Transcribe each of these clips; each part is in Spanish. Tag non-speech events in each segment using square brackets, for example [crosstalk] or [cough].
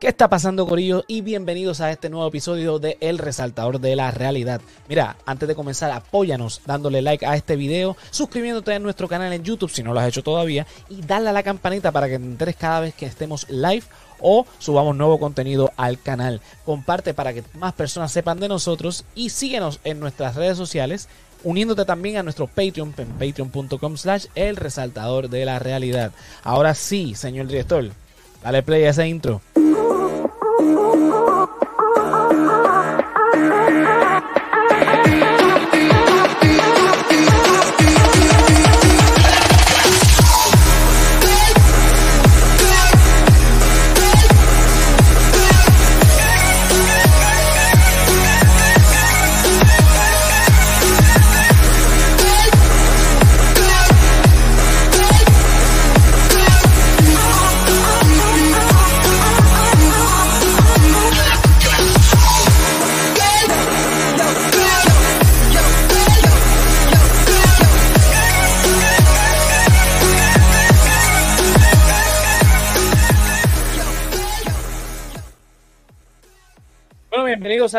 ¿Qué está pasando, Corillo? Y bienvenidos a este nuevo episodio de El Resaltador de la Realidad. Mira, antes de comenzar, apóyanos dándole like a este video, suscribiéndote a nuestro canal en YouTube si no lo has hecho todavía, y dale a la campanita para que te enteres cada vez que estemos live o subamos nuevo contenido al canal. Comparte para que más personas sepan de nosotros y síguenos en nuestras redes sociales uniéndote también a nuestro Patreon en patreon.com slash el resaltador de la realidad. Ahora sí, señor director, dale play a ese intro.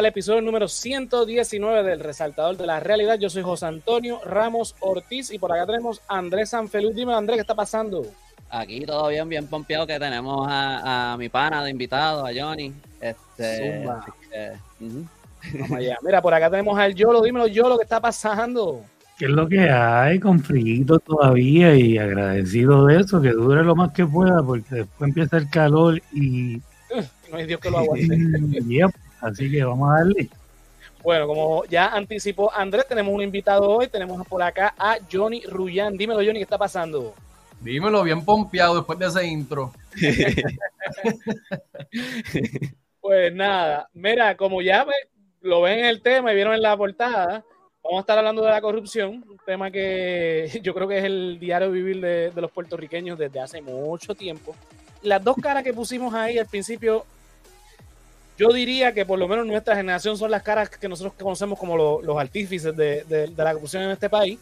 Al episodio número 119 del Resaltador de la Realidad. Yo soy José Antonio Ramos Ortiz y por acá tenemos a Andrés Sanfeluz. Dime, Andrés, ¿qué está pasando? Aquí todo bien, bien pompeado que tenemos a, a mi pana de invitado, a Johnny. Este, Zumba. Vamos allá. Mira, por acá tenemos al Yolo. Dímelo, Yolo, ¿qué está pasando? ¿Qué es lo que hay? Con frío todavía y agradecido de eso, que dure lo más que pueda, porque después empieza el calor y, [laughs] No hay Dios que lo aguante. [laughs] así que vamos a darle. Bueno, como ya anticipó Andrés, tenemos un invitado hoy. Tenemos por acá a Johnny Rullán. Dímelo, Johnny, ¿qué está pasando? Dímelo bien pompeado después de ese intro. [laughs] Pues nada, mira, como ya lo ven en el tema y vieron en la portada, vamos a estar hablando de la corrupción, un tema que [laughs] yo creo que es el diario vivir de, de los puertorriqueños desde hace mucho tiempo. Las dos caras que pusimos ahí al principio, yo diría que por lo menos nuestra generación son las caras que nosotros conocemos como lo- los artífices de, la corrupción en este país.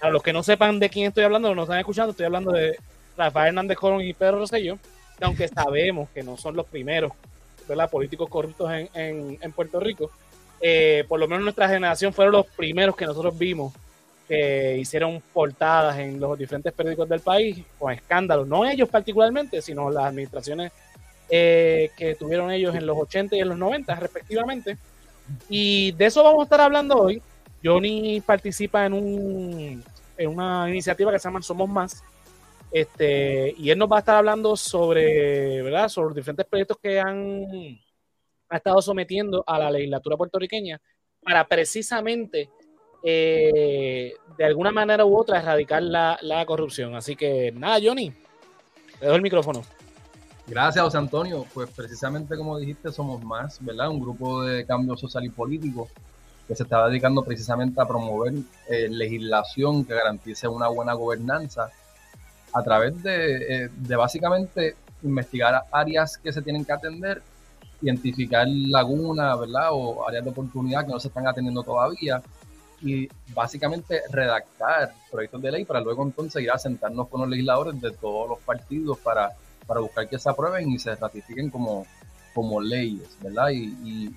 A los que no sepan de quién estoy hablando, no están escuchando, estoy hablando de Rafael Hernández Colón y Pedro Rosselló, que aunque sabemos que no son los primeros ¿verdad? políticos corruptos en Puerto Rico, eh, por lo menos nuestra generación fueron los primeros que nosotros vimos que hicieron portadas en los diferentes periódicos del país con escándalos, no ellos particularmente, sino las administraciones eh, que tuvieron ellos en los 80 y en los 90 respectivamente. Y de eso vamos a estar hablando hoy. Johnny participa en, un, en una iniciativa que se llama Somos Más, este, y él nos va a estar hablando sobre, ¿verdad? Sobre diferentes proyectos que han ha estado sometiendo a la legislatura puertorriqueña para precisamente, eh, de alguna manera u otra, erradicar la, la corrupción. Así que nada, Johnny, te doy el micrófono. Gracias, José Antonio. Pues precisamente como dijiste, somos más, ¿verdad? Un grupo de cambio social y político que se está dedicando precisamente a promover eh, legislación que garantice una buena gobernanza a través de, eh, de básicamente investigar áreas que se tienen que atender, identificar lagunas, ¿verdad? O áreas de oportunidad que no se están atendiendo todavía y básicamente redactar proyectos de ley para luego entonces ir a sentarnos con los legisladores de todos los partidos para, para buscar que se aprueben y se ratifiquen como, como leyes, ¿verdad? Y,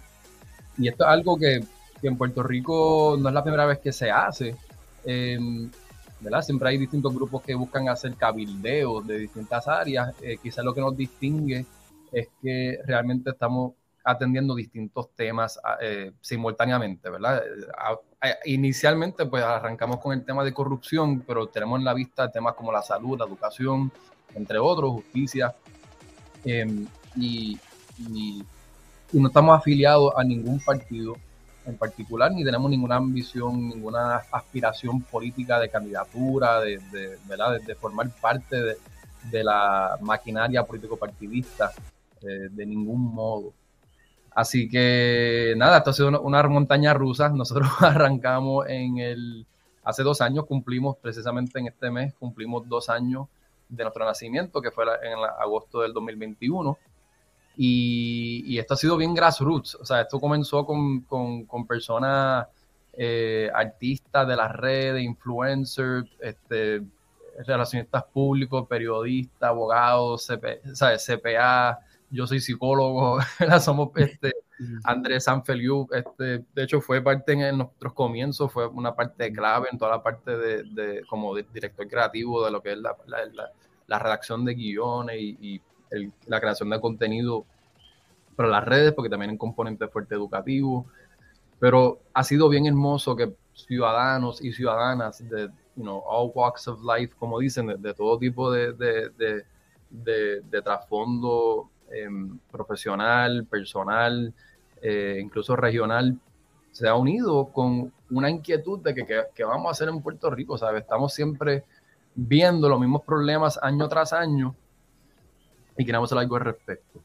y, esto es algo que, que en Puerto Rico no es la primera vez que se hace. eh, ¿verdad? Siempre hay distintos grupos que buscan hacer cabildeos de distintas áreas. Eh, quizás lo que nos distingue es que realmente estamos atendiendo distintos temas eh, simultáneamente, ¿verdad? A- inicialmente, pues arrancamos con el tema de corrupción, pero tenemos en la vista temas como la salud, la educación, entre otros, justicia, eh, y, y- no estamos afiliados a ningún partido en particular, ni tenemos ninguna ambición, ninguna aspiración política de candidatura, de, de, ¿verdad? de, formar parte de, de la maquinaria político-partidista, eh, de ningún modo. Así que nada, esto ha sido una, montaña rusa. [laughs] Nosotros arrancamos en el, hace dos años, cumplimos precisamente en este mes, cumplimos dos años de nuestro nacimiento, que fue en agosto del 2021. Y, y esto ha sido bien grassroots, o sea, esto comenzó con, con, personas, eh, artistas de las redes, influencers, este, relacionistas públicos, periodistas, abogados, ¿sabes? CPA, yo soy psicólogo, [laughs] somos este, Andrés Sanfeliu, este, de hecho fue parte en, nuestros comienzos, fue una parte clave en toda la parte de, como director creativo de lo que es la, la, redacción de guiones y, la creación de contenido para las redes, porque también en componente fuerte educativo, pero ha sido bien hermoso que ciudadanos y ciudadanas de you know, all walks of life, como dicen, de, todo tipo de, de, de trasfondo em, profesional, personal, eh, incluso regional, se ha unido con una inquietud de que, que, vamos a hacer en Puerto Rico, ¿sabes? Estamos siempre viendo los mismos problemas año tras año y queremos hacer algo al respecto.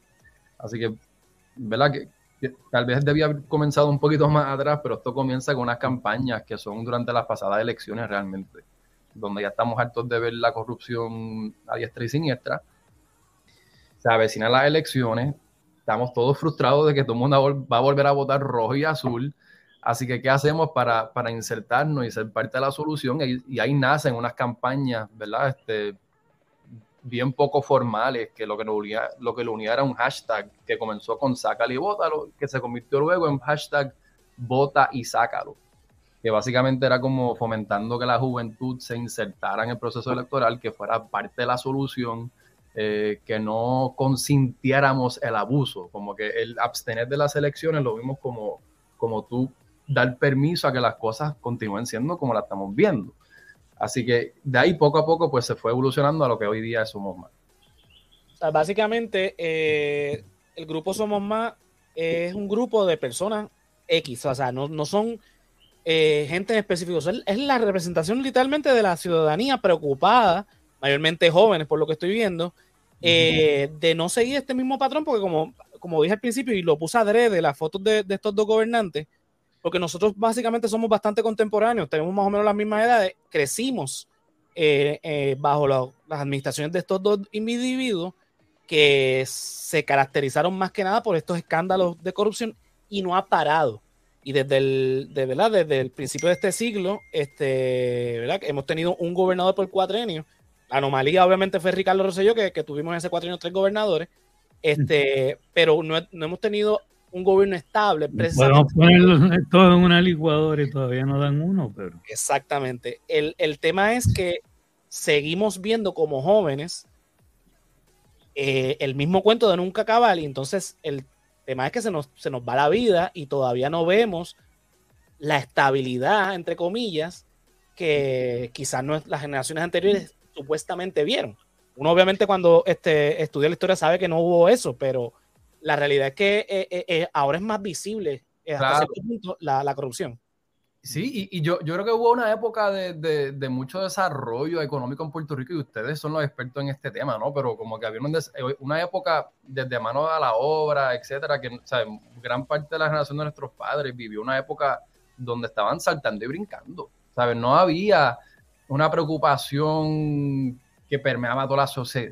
Así que, ¿verdad? Que, tal vez debía haber comenzado un poquito más atrás, pero esto comienza con unas campañas que son durante las pasadas elecciones realmente, donde ya estamos hartos de ver la corrupción a diestra y siniestra. Se avecinan las elecciones, estamos todos frustrados de que todo el mundo va a volver a votar rojo y azul. Así que, ¿qué hacemos para, para insertarnos y ser parte de la solución? Y, ahí nacen unas campañas, ¿verdad? Este, bien poco formales, que lo que, lo, unía, lo que lo unía era un hashtag que comenzó con sácalo y bótalo, que se convirtió luego en hashtag vota y sácalo, que básicamente era como fomentando que la juventud se insertara en el proceso electoral, que fuera parte de la solución, eh, que no consintiéramos el abuso, como que el abstener de las elecciones lo vimos como, como tú dar permiso a que las cosas continúen siendo como las estamos viendo. Así que de ahí poco a poco pues se fue evolucionando a lo que hoy día es Somos Más. básicamente eh, el grupo Somos Más es un grupo de personas X, o sea, no, no son eh, gente específica, es la representación literalmente de la ciudadanía preocupada, mayormente jóvenes por lo que estoy viendo, eh, de no seguir este mismo patrón, porque como, como dije al principio y lo puse adrede, las fotos de, de estos dos gobernantes, porque nosotros básicamente somos bastante contemporáneos, tenemos más o menos las mismas edades, crecimos eh, eh, bajo las administraciones de estos dos individuos que se caracterizaron más que nada por estos escándalos de corrupción y no ha parado. Y desde el, de, ¿verdad? desde el principio de este siglo, este, ¿verdad? hemos tenido un gobernador por cuatro años la anomalía obviamente fue Ricardo Rosselló, que, que tuvimos en ese cuatro años tres gobernadores, este, pero no, hemos tenido un gobierno estable. Podemos ponerlo todo en una licuadora y todavía no dan uno, pero. Exactamente. El, tema es que seguimos viendo como jóvenes eh, el mismo cuento de nunca acabar, y entonces el tema es que se nos, se nos va la vida y todavía no vemos la estabilidad, entre comillas, que quizás no, las generaciones anteriores supuestamente vieron. Uno obviamente cuando este, estudia la historia sabe que no hubo eso, pero la realidad es que eh, eh, eh, ahora es más visible hasta punto la, corrupción. Sí, y, yo, yo creo que hubo una época de, de, mucho desarrollo económico en Puerto Rico y ustedes son los expertos en este tema, ¿no? Pero como que había una época desde mano a la obra, etcétera, que gran parte de la generación de nuestros padres vivió una época donde estaban saltando y brincando, ¿sabes? No había una preocupación que permeaba toda la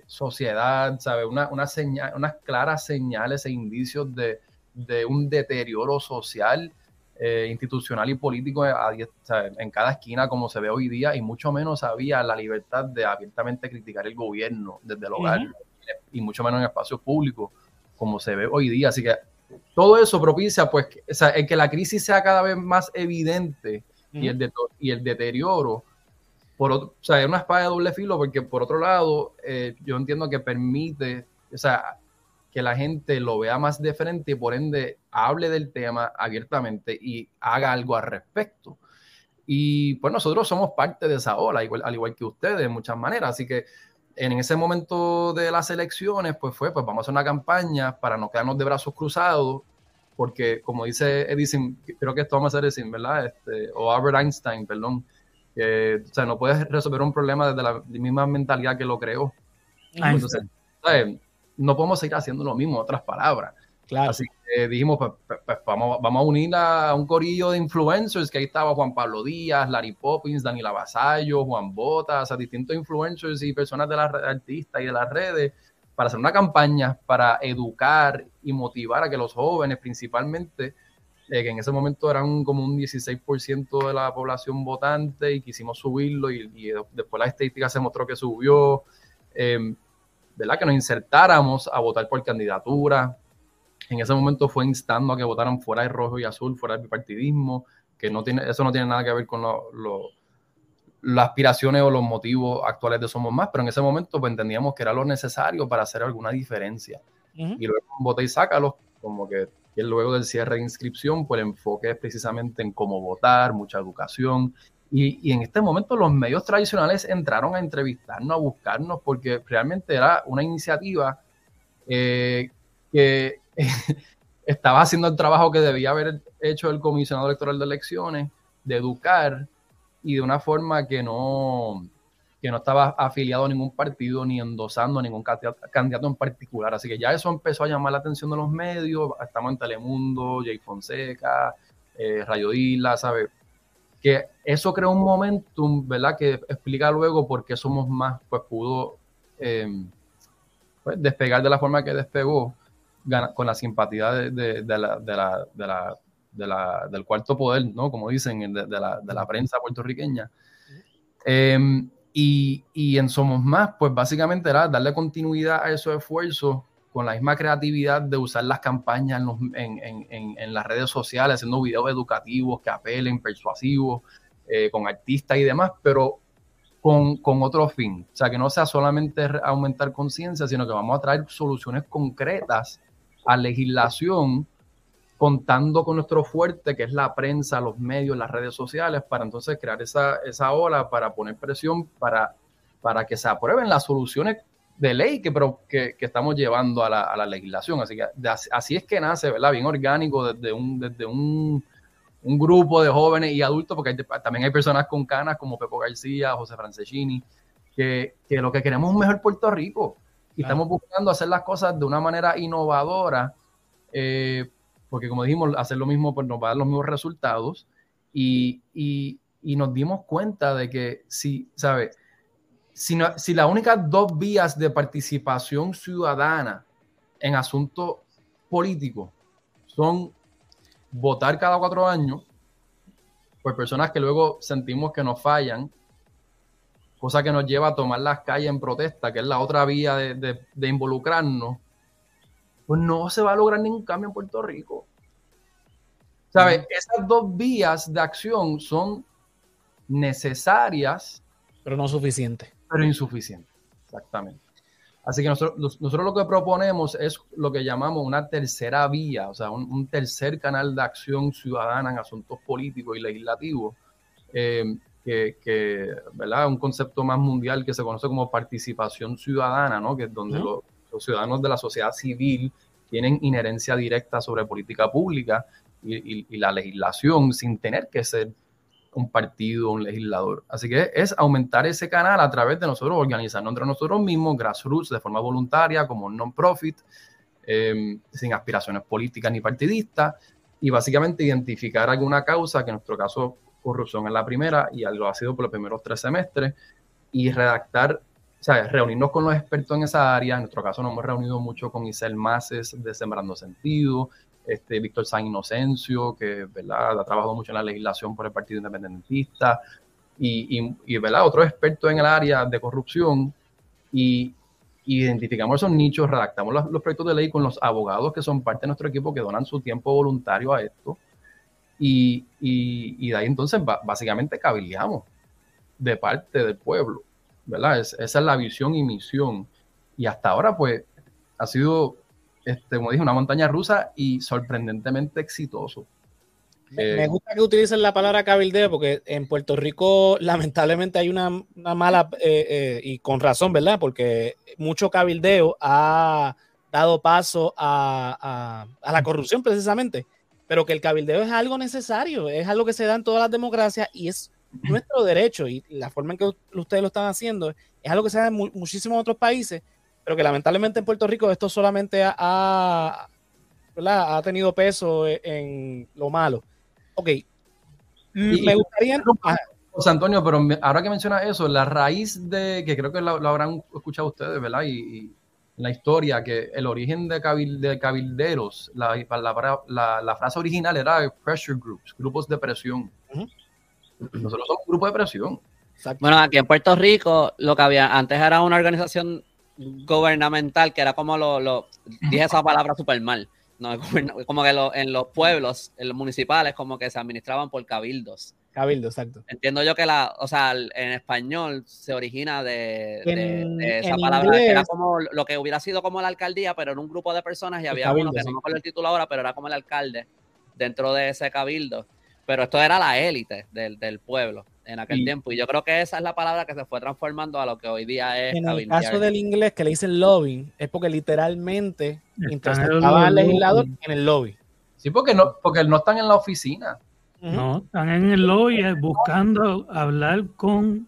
sociedad, ¿sabes? Una, una señal, unas claras señales e indicios de, un deterioro social, eh, institucional y político en cada esquina como se ve hoy día y mucho menos había la libertad de abiertamente criticar el gobierno desde el hogar y mucho menos en espacios públicos como se ve hoy día. Así que todo eso propicia pues el que la crisis sea cada vez más evidente y, el y el deterioro por o sea, es una espada de doble filo porque por otro lado, eh, yo entiendo que permite, o sea, que la gente lo vea más de frente y por ende hable del tema abiertamente y haga algo al respecto. Y pues nosotros somos parte de esa ola, igual, al igual que ustedes, de muchas maneras. Así que en ese momento de las elecciones, pues fue, pues vamos a hacer una campaña para no quedarnos de brazos cruzados, porque como dice Edison, creo que esto vamos a hacer Edison, ¿verdad? Este, o Albert Einstein, perdón, que, o sea, no puedes resolver un problema desde la misma mentalidad que lo creó. Entonces, no podemos seguir haciendo lo mismo, otras palabras. Claro. Así que dijimos, pues, pues, pues, vamos, vamos a unir a un corillo de influencers, que ahí estaba Juan Pablo Díaz, Larry Poppins, Daniela Vasallo, Juan Botas, o distintos influencers y personas de las artistas y de las redes, para hacer una campaña para educar y motivar a que los jóvenes principalmente que en ese momento eran como un 16% de la población votante y quisimos subirlo y, después la estadística se mostró que subió. Em, ¿verdad? Que nos insertáramos a votar por candidatura. En ese momento fue instando a que votaran fuera de rojo y azul, fuera del bipartidismo, que no tiene, eso no tiene nada que ver con las aspiraciones o los motivos actuales de Somos Más, pero en ese momento pues, entendíamos que era lo necesario para hacer alguna diferencia. Y luego voté y sácalo, como que luego del cierre de inscripción, pues el enfoque es precisamente en cómo votar, mucha educación, y, en este momento los medios tradicionales entraron a entrevistarnos, a buscarnos, porque realmente era una iniciativa eh, que [laughs] estaba haciendo el trabajo que debía haber hecho el comisionado electoral de elecciones, de educar y de una forma que no, que no estaba afiliado a ningún partido ni endosando a ningún candidato en particular. Así que ya eso empezó a llamar la atención de los medios. Estamos en Telemundo, Jay Fonseca, eh, Rayo Isla, ¿sabes? que eso creó un momentum, ¿verdad? Que explica luego por qué Somos Más, pues pudo eh, pues, despegar de la forma que despegó con la simpatía de, la, del cuarto poder, ¿no? Como dicen, de, la, prensa puertorriqueña. Em, y, y, en Somos Más, pues básicamente era darle continuidad a esos esfuerzos con la misma creatividad de usar las campañas en, las redes sociales, haciendo videos educativos que apelen, persuasivos, eh, con artistas y demás, pero con, otro fin. O sea, que no sea solamente aumentar conciencia, sino que vamos a traer soluciones concretas a legislación contando con nuestro fuerte, que es la prensa, los medios, las redes sociales, para entonces crear esa, esa ola, para poner presión, para, para que se aprueben las soluciones de ley que, pero, que, estamos llevando a la, legislación. Así que así es que nace, ¿verdad? Bien orgánico desde un, desde un, grupo de jóvenes y adultos, porque también hay personas con canas como Pepo García, José Francescini, que, lo que queremos es un mejor Puerto Rico. Y estamos buscando hacer las cosas de una manera innovadora, eh, porque como dijimos, hacer lo mismo pues nos va a dar los mismos resultados. Y, y, nos dimos cuenta de que si, ¿sabes? si, si las únicas dos vías de participación ciudadana en asuntos políticos son votar cada cuatro años por personas que luego sentimos que nos fallan, cosa que nos lleva a tomar las calles en protesta, que es la otra vía de, involucrarnos, pues no se va a lograr ningún cambio en Puerto Rico. ¿Sabes? Esas dos vías de acción son necesarias. Pero no suficientes pero insuficiente. Exactamente. Así que nosotros, nosotros lo que proponemos es lo que llamamos una tercera vía, o sea, un, tercer canal de acción ciudadana en asuntos políticos y legislativos, eh, que, ¿verdad? Un concepto más mundial que se conoce como participación ciudadana, ¿no? Que es donde los, ciudadanos de la sociedad civil tienen inherencia directa sobre política pública y la legislación sin tener que ser un partido, un legislador. Así que es aumentar ese canal a través de nosotros organizarnos entre nosotros mismos, grassroots, de forma voluntaria, como non-profit, em, sin aspiraciones políticas ni partidistas, y básicamente identificar alguna causa, que en nuestro caso corrupción es la primera, y algo ha sido por los primeros tres semestres, y redactar, sea, reunirnos con los expertos en esa área. En nuestro caso nos hemos reunido mucho con Isel Maces de Sembrando Sentido, este, Víctor San Inocencio, que ¿verdad? ha trabajado mucho en la legislación por el Partido Independentista, y, y, otros expertos en el área de corrupción, y, identificamos esos nichos, redactamos los, proyectos de ley con los abogados que son parte de nuestro equipo, que donan su tiempo voluntario a esto, y, y de ahí entonces básicamente cabildeamos de parte del pueblo, ¿verdad? esa es la visión y misión. Y hasta ahora, pues, ha sido este, como dije, una montaña rusa y sorprendentemente exitoso. Me, eh, gusta que utilicen la palabra cabildeo porque en Puerto Rico [laughs] lamentablemente hay una, mala, eh, eh, y con razón, ¿verdad? Porque mucho cabildeo ha dado paso a, la corrupción precisamente, pero que el cabildeo es algo necesario, es algo que se da en todas las democracias y es nuestro derecho y la forma en que ustedes lo están haciendo es algo que se da en muchísimos otros países pero que lamentablemente en Puerto Rico esto solamente ha, ha tenido peso e, en, lo malo. Ok. me gustaría... José Antonio, pero ahora que mencionas eso, la raíz de, que creo que lo, habrán escuchado ustedes, ¿verdad? Y, la historia, que el origen de, cabilderos, la, la, frase original era pressure groups, grupos de presión. Nosotros somos un grupo de presión. Bueno, aquí en Puerto Rico lo que había antes era una organización gubernamental, que era como lo, lo dije esa palabra súper mal, no, como que en los pueblos, en los municipales, como que se administraban por cabildos. Cabildo, exacto. Entiendo yo que la, o sea, en español se origina de, esa palabra, era como lo que hubiera sido como la alcaldía, pero en un grupo de personas y había uno que no me acuerdo el título ahora, pero era como el alcalde dentro de ese cabildo. Pero esto era la élite del, del pueblo en aquel tiempo. Y yo creo que esa es la palabra que se fue transformando a lo que hoy día es. En el caso del inglés que le dicen lobbying, es porque literalmente interceptaban al legislador en el lobby. Sí, porque no, porque no están en la oficina. No, están en el lobby eh, buscando hablar con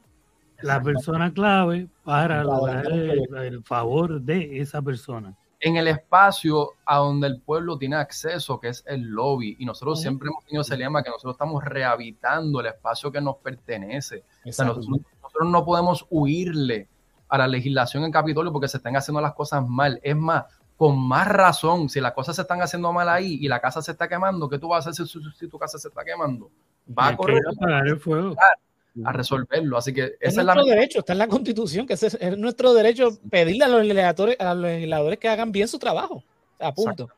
la persona clave para lograr el favor de esa persona en el espacio a donde el pueblo tiene acceso, que es el lobby. Y nosotros siempre hemos tenido ese lema que nosotros estamos rehabilitando el espacio que nos pertenece. nosotros, no podemos huirle a la legislación en Capitolio porque se están haciendo las cosas mal. Es más, con más razón, si las cosas se están haciendo mal ahí y la casa se está quemando, ¿qué tú vas a hacer si, tu casa se está quemando? Va a correr. el fuego a resolverlo. Así que es nuestro derecho, está en la constitución, que es, nuestro derecho pedirle a los legisladores, a los legisladores que hagan bien su trabajo. A punto.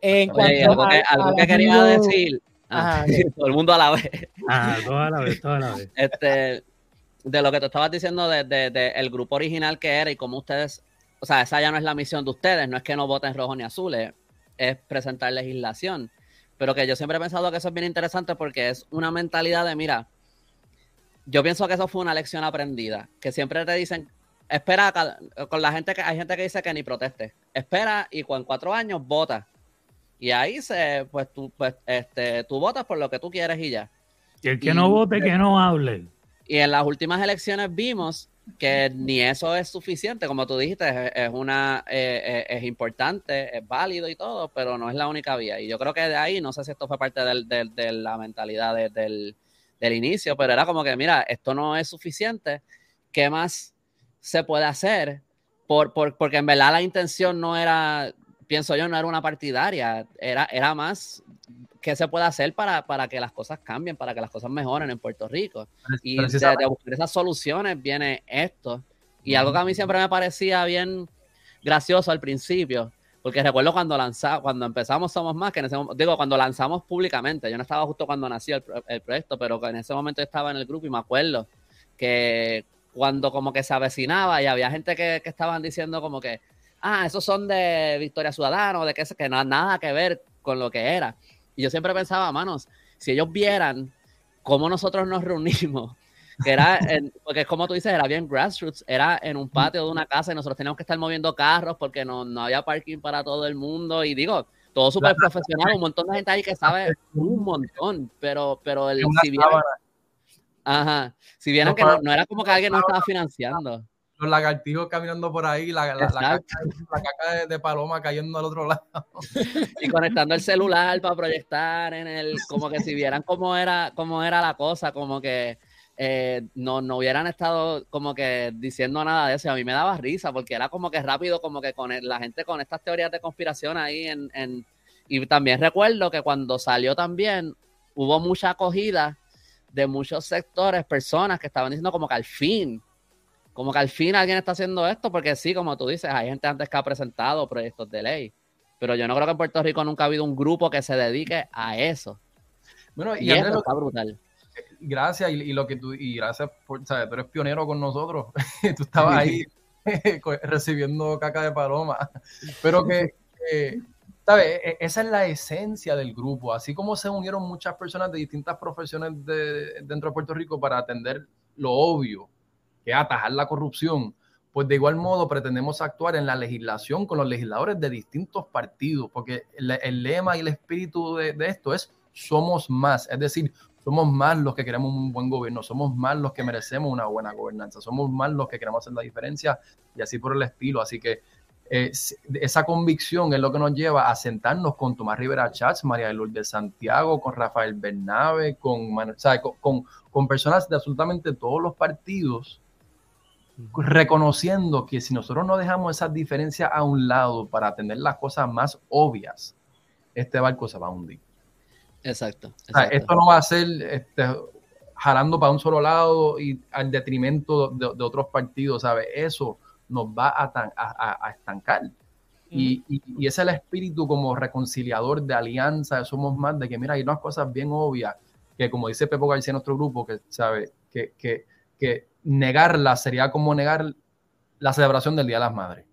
En cuanto a, algo que quería decir, ah, [laughs] todo el mundo a la vez. Ah, a la vez, a la vez. Este, de lo que te estabas diciendo del de, el grupo original que era y cómo ustedes, o sea, esa ya no es la misión de ustedes, no es que no voten rojo ni azules, es presentar legislación. Pero que yo siempre he pensado que eso es bien interesante porque es una mentalidad de, mira, yo pienso que eso fue una lección aprendida, que siempre te dicen, espera, con la gente que hay gente que dice que ni proteste, espera y con cuatro años vota. Y ahí se, pues tú, pues, este, tú votas por lo que tú quieres y ya. Y el que no vote, que no hable. Y en las últimas elecciones vimos que ni eso es suficiente, como tú dijiste, es, una eh, eh, es importante, es válido y todo, pero no es la única vía. Y yo creo que de ahí, no sé si esto fue parte de la mentalidad del, del inicio, pero era como que, mira, esto no es suficiente, ¿qué más se puede hacer? Por, porque en verdad la intención no era, pienso yo, no era una partidaria, era, era más qué se puede hacer para, para que las cosas cambien, para que las cosas mejoren en Puerto Rico. Y de, de buscar esas soluciones viene esto. Y algo que a mí siempre me parecía bien gracioso al principio, porque recuerdo cuando lanzamos, cuando empezamos Somos Más, que en ese digo, cuando lanzamos públicamente, yo no estaba justo cuando nació el, proyecto, pero en ese momento estaba en el grupo y me acuerdo que cuando como que se avecinaba y había gente que, que estaban diciendo como que, ah, esos son de Victoria Ciudadana, de que, que no nada que ver con lo que era. Y yo siempre pensaba, manos, si ellos vieran cómo nosotros nos reunimos que era, porque como tú dices, era bien grassroots, era en un patio de una casa y nosotros teníamos que estar moviendo carros porque no, no había parking para todo el mundo. Y digo, todo súper profesional, un montón de gente ahí que sabe un montón, pero, pero el, si bien, ajá, si bien que no, era como que alguien no estaba financiando. Los lagartijos caminando por ahí, la, la, caca, de, de, paloma cayendo al otro lado. [laughs] Y conectando el celular para proyectar en el, como que si vieran cómo era, cómo era la cosa, como que eh, no, no hubieran estado como que diciendo nada de eso. a mí me daba risa porque era como que rápido, como que con la gente con estas teorías de conspiración ahí en, en, Y también recuerdo que cuando salió también hubo mucha acogida de muchos sectores, personas que estaban diciendo como que al fin, como que al fin alguien está haciendo esto, porque sí, como tú dices, hay gente antes que ha presentado proyectos de ley, pero yo no creo que en Puerto Rico nunca ha habido un grupo que se dedique a eso. Bueno, y, eso está brutal gracias y, lo que tú, y gracias por, ¿sabes? Tú eres pionero con nosotros. [laughs] tú estabas ahí [laughs] recibiendo caca de paloma. Pero que, ¿sabes? E, esa es la esencia del grupo. Así como se unieron muchas personas de distintas profesiones de, dentro de Puerto Rico para atender lo obvio, que es atajar la corrupción. Pues de igual modo pretendemos actuar en la legislación con los legisladores de distintos partidos, porque el, lema y el espíritu de, de esto es somos más, es decir, somos más los que queremos un buen gobierno, somos más los que merecemos una buena gobernanza, somos más los que queremos hacer la diferencia y así por el estilo. Así que eh, esa convicción es lo que nos lleva a sentarnos con Tomás Rivera Chats, María de Santiago, con Rafael Bernabe, con, con, con, personas de absolutamente todos los partidos, reconociendo que si nosotros no dejamos esas diferencias a un lado para atender las cosas más obvias, este barco se va a hundir. Exacto. esto no va a ser este, jalando para un solo lado y al detrimento de, otros partidos, ¿sabes? Eso nos va a, estancar. Y, y, ese es el espíritu como reconciliador de alianza de Somos Más, de que mira, hay unas cosas bien obvias, que como dice Pepo García en nuestro grupo, que sabe, que, que, que negarla sería como negar la celebración del Día de las Madres.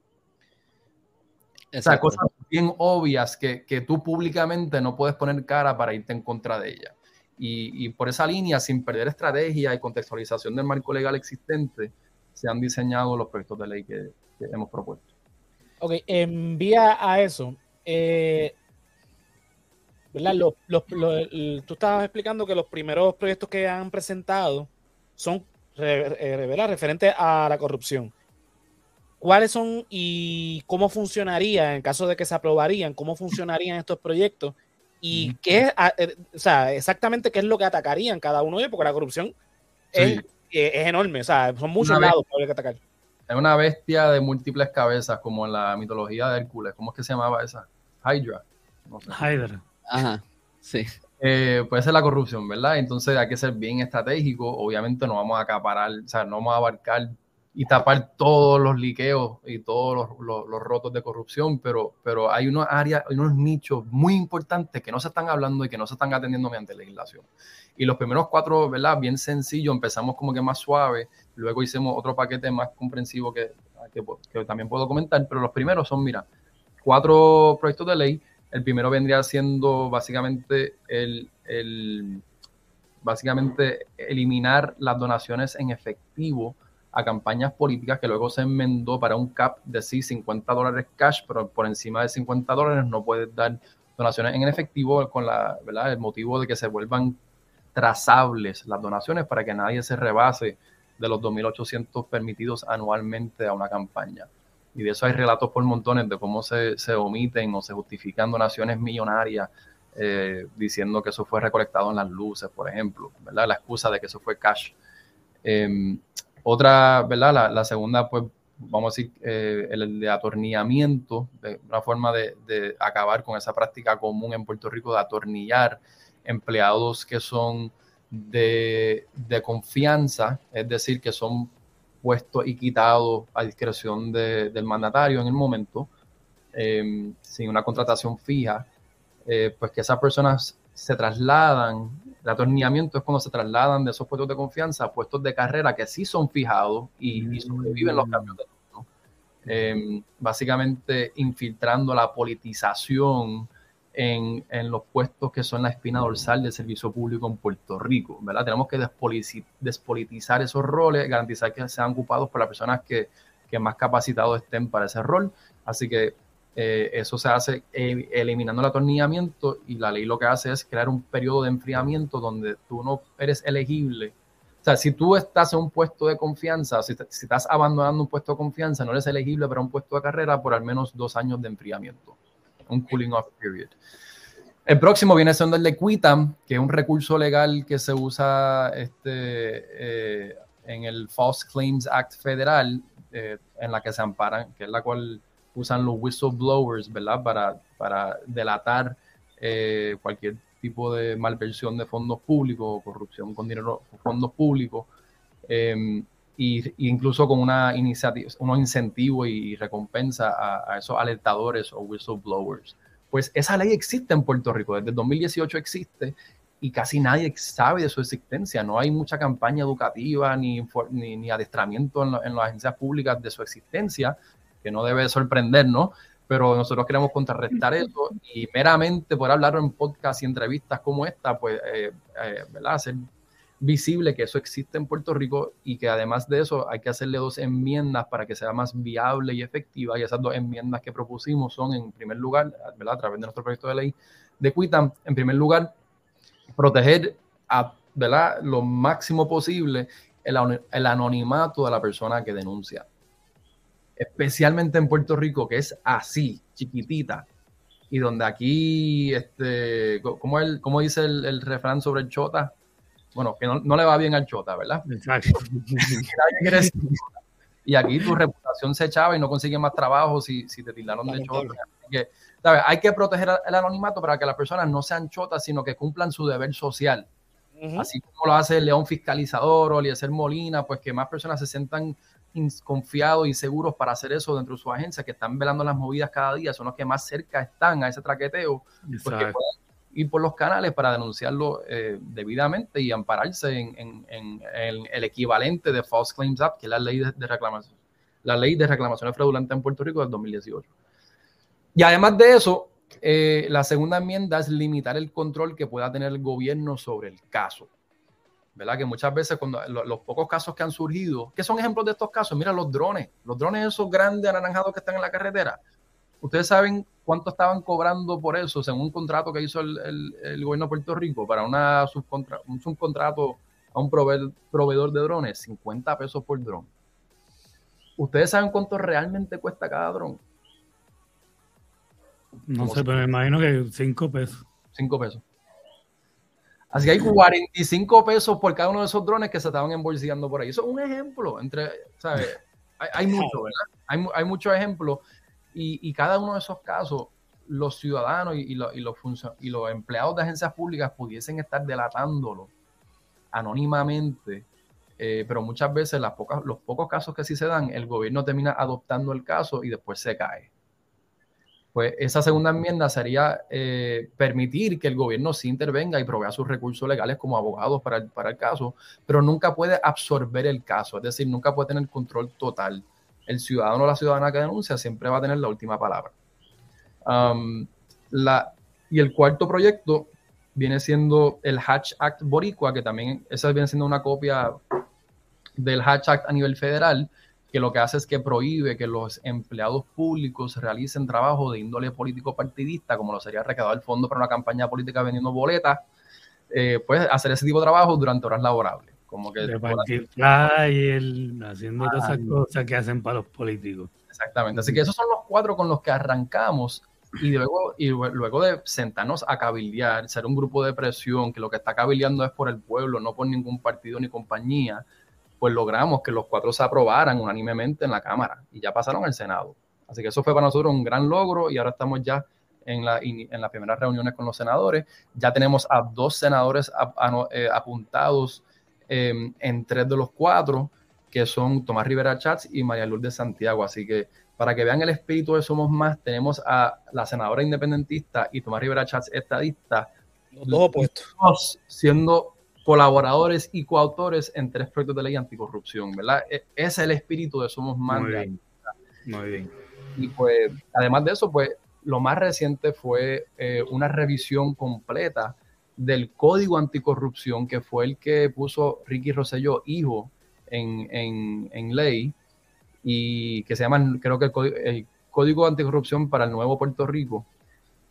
O sea, cosas bien obvias que, que, tú públicamente no puedes poner cara para irte en contra de ella. Y, y, por esa línea, sin perder estrategia y contextualización del marco legal existente, se han diseñado los proyectos de ley que, hemos propuesto. Ok, envía a eso. Eh, ¿verdad? tú estabas explicando que los primeros proyectos que han presentado son eh, referentes a la corrupción. ¿Cuáles son y cómo funcionaría en caso de que se aprobarían? ¿Cómo funcionarían estos proyectos? ¿Y qué, eh, o sea, exactamente qué es lo que atacarían cada uno de ellos? Porque la corrupción es, enorme, o sea, son muchos lados que que atacar. Es una bestia de múltiples cabezas, como en la mitología de Hércules. ¿Cómo es que se llamaba esa? Hydra. Hydra. Ajá, sí. Eh, puede ser la corrupción, ¿verdad? Entonces hay que ser bien estratégico. Obviamente no vamos a acaparar, o sea, no vamos a abarcar y tapar todos los liqueos y todos los, los, rotos de corrupción, pero, pero hay unos áreas, hay unos nichos muy importantes que no se están hablando y que no se están atendiendo mediante legislación. Y los primeros cuatro, ¿verdad? Bien sencillo, empezamos como que más suave, luego hicimos otro paquete más comprensivo que, que, que también puedo comentar, pero los primeros son, mira, cuatro proyectos de ley el primero vendría siendo básicamente el, básicamente eliminar las donaciones en efectivo a campañas políticas que luego se enmendó para un cap de sí 50 dólares cash, pero por encima de 50 dólares no puedes dar donaciones en efectivo con la, ¿verdad? el motivo de que se vuelvan trazables las donaciones para que nadie se rebase de los 2.800 permitidos anualmente a una campaña y de eso hay relatos por montones de cómo se, se omiten o se justifican donaciones millonarias eh, diciendo que eso fue recolectado en las luces, por ejemplo, ¿verdad? La excusa de que eso fue cash. Em, otra, ¿verdad? La, segunda, pues, vamos a decir, eh, el de atornillamiento, una forma de, de, acabar con esa práctica común en Puerto Rico de atornillar empleados que son de, de confianza, es decir, que son puesto y quitado a discreción del mandatario en el momento, em, sin una contratación fija, eh, pues que esas personas se trasladan, el atornillamiento es cuando se trasladan de esos puestos de confianza a puestos de carrera que sí son fijados y, sobreviven los cambios de turno. Em, básicamente infiltrando la politización en, los puestos que son la espina dorsal del servicio público en Puerto Rico, ¿verdad? Tenemos que despolitizar esos roles, garantizar que sean ocupados por las personas que, más capacitados estén para ese rol. Así que eh, eso se hace eh, eliminando el atornillamiento y la ley lo que hace es crear un periodo de enfriamiento donde tú no eres elegible. O sea, si tú estás en un puesto de confianza, si, si estás abandonando un puesto de confianza, no eres elegible para un puesto de carrera por al menos dos años de enfriamiento un cooling off period. El próximo viene siendo el de Quitam, que es un recurso legal que se usa este, eh, en el False Claims Act federal, en la que se amparan, que es la cual usan los whistleblowers, ¿verdad? Para, para delatar eh, cualquier tipo de malversión de fondos públicos o corrupción con dinero, fondos públicos. Em, y, incluso con una iniciativa, unos incentivos y recompensa a, esos alertadores o whistleblowers. Pues esa ley existe en Puerto Rico, desde el 2018 existe y casi nadie sabe de su existencia. No hay mucha campaña educativa ni, ni, adiestramiento en, en, las agencias públicas de su existencia, que no debe sorprendernos, pero nosotros queremos contrarrestar eso y meramente por hablar en podcast y entrevistas como esta, pues, eh, eh, ¿verdad? Hacer visible que eso existe en Puerto Rico y que además de eso hay que hacerle dos enmiendas para que sea más viable y efectiva. Y esas dos enmiendas que propusimos son, en primer lugar, ¿verdad? a través de nuestro proyecto de ley de Quitam, en primer lugar, proteger a, ¿verdad? lo máximo posible el, el anonimato de la persona que denuncia. Especialmente en Puerto Rico, que es así, chiquitita, y donde aquí, este, ¿cómo, el, cómo dice el, el refrán sobre el chota? bueno, que no, le va bien al Chota, ¿verdad? Exacto. [laughs] y aquí tu reputación se echaba y no consigues más trabajo si, si te tildaron de Chota. Que, Hay que proteger el anonimato para que las personas no sean chotas, sino que cumplan su deber social. Así como lo hace el León Fiscalizador o Eliezer Molina, pues que más personas se sientan confiados y seguros para hacer eso dentro de su agencia, que están velando las movidas cada día, son los que más cerca están a ese traqueteo, porque pueden ir por los canales para denunciarlo eh, debidamente y ampararse en, el equivalente de False Claims Act, que es la ley de, reclamación, la ley de reclamaciones fraudulentas en Puerto Rico del 2018. Y además de eso, eh, la segunda enmienda es limitar el control que pueda tener el gobierno sobre el caso. ¿Verdad? Que muchas veces cuando los pocos casos que han surgido, ¿qué son ejemplos de estos casos? Mira los drones, los drones esos grandes anaranjados que están en la carretera. Ustedes saben cuánto estaban cobrando por eso, según un contrato que hizo el, gobierno de Puerto Rico para una un subcontrato a un proveedor, de drones, 50 pesos por dron. ¿Ustedes saben cuánto realmente cuesta cada dron? No sé, pero me imagino que 5 pesos. 5 pesos. Así que hay 45 pesos por cada uno de esos drones que se estaban embolsillando por ahí. Eso es un ejemplo. Entre, ¿sabes? Hay, hay mucho, ¿verdad? Hay, hay muchos ejemplos. Y, cada uno de esos casos, los ciudadanos y, los, y, los empleados de agencias públicas pudiesen estar delatándolo anónimamente, eh, pero muchas veces las pocas, los pocos casos que sí se dan, el gobierno termina adoptando el caso y después se cae. Pues esa segunda enmienda sería eh, permitir que el gobierno sí intervenga y provea sus recursos legales como abogados para el, para el caso, pero nunca puede absorber el caso, es decir, nunca puede tener control total el ciudadano o la ciudadana que denuncia siempre va a tener la última palabra. Um, la, y el cuarto proyecto viene siendo el Hatch Act Boricua, que también esa viene siendo una copia del Hatch Act a nivel federal, que lo que hace es que prohíbe que los empleados públicos realicen trabajo de índole político partidista, como lo sería recaudar el fondo para una campaña política vendiendo boletas, eh, pues hacer ese tipo de trabajo durante horas laborables. Como que repartir el haciendo todas esas cosas que hacen para los políticos. Exactamente. Así que esos son los cuatro con los que arrancamos y luego, y luego de sentarnos a cabildear, ser un grupo de presión que lo que está cabildeando es por el pueblo, no por ningún partido ni compañía, pues logramos que los cuatro se aprobaran unánimemente en la Cámara y ya pasaron al Senado. Así que eso fue para nosotros un gran logro y ahora estamos ya en, la, en las primeras reuniones con los senadores. Ya tenemos a dos senadores eh, apuntados Em, en tres de los cuatro, que son Tomás Rivera Chats y María Lourdes Santiago. Así que para que vean el espíritu de Somos Más, tenemos a la senadora independentista y Tomás Rivera Chats estadista. Los dos opuestos. Siendo colaboradores y coautores en tres proyectos de ley anticorrupción, ¿verdad? E, ese es el espíritu de Somos Más. Muy bien. Muy bien. Y pues, además de eso, pues, lo más reciente fue eh, una revisión completa del Código Anticorrupción, que fue el que puso Ricky Rosselló, hijo, en, ley, y que se llama, creo que el Código, Anticorrupción para el Nuevo Puerto Rico.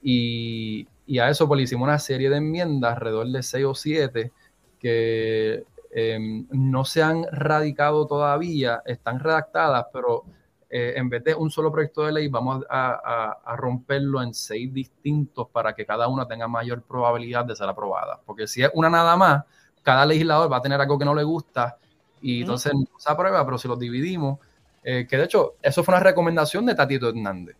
Y, a eso pues le hicimos una serie de enmiendas, alrededor de seis o siete, que em, no se han radicado todavía, están redactadas, pero eh, en vez de un solo proyecto de ley, vamos a, romperlo en seis distintos para que cada una tenga mayor probabilidad de ser aprobada. Porque si es una nada más, cada legislador va a tener algo que no le gusta y entonces no se aprueba, pero si los dividimos, eh, que de hecho, eso fue una recomendación de Tatito Hernández.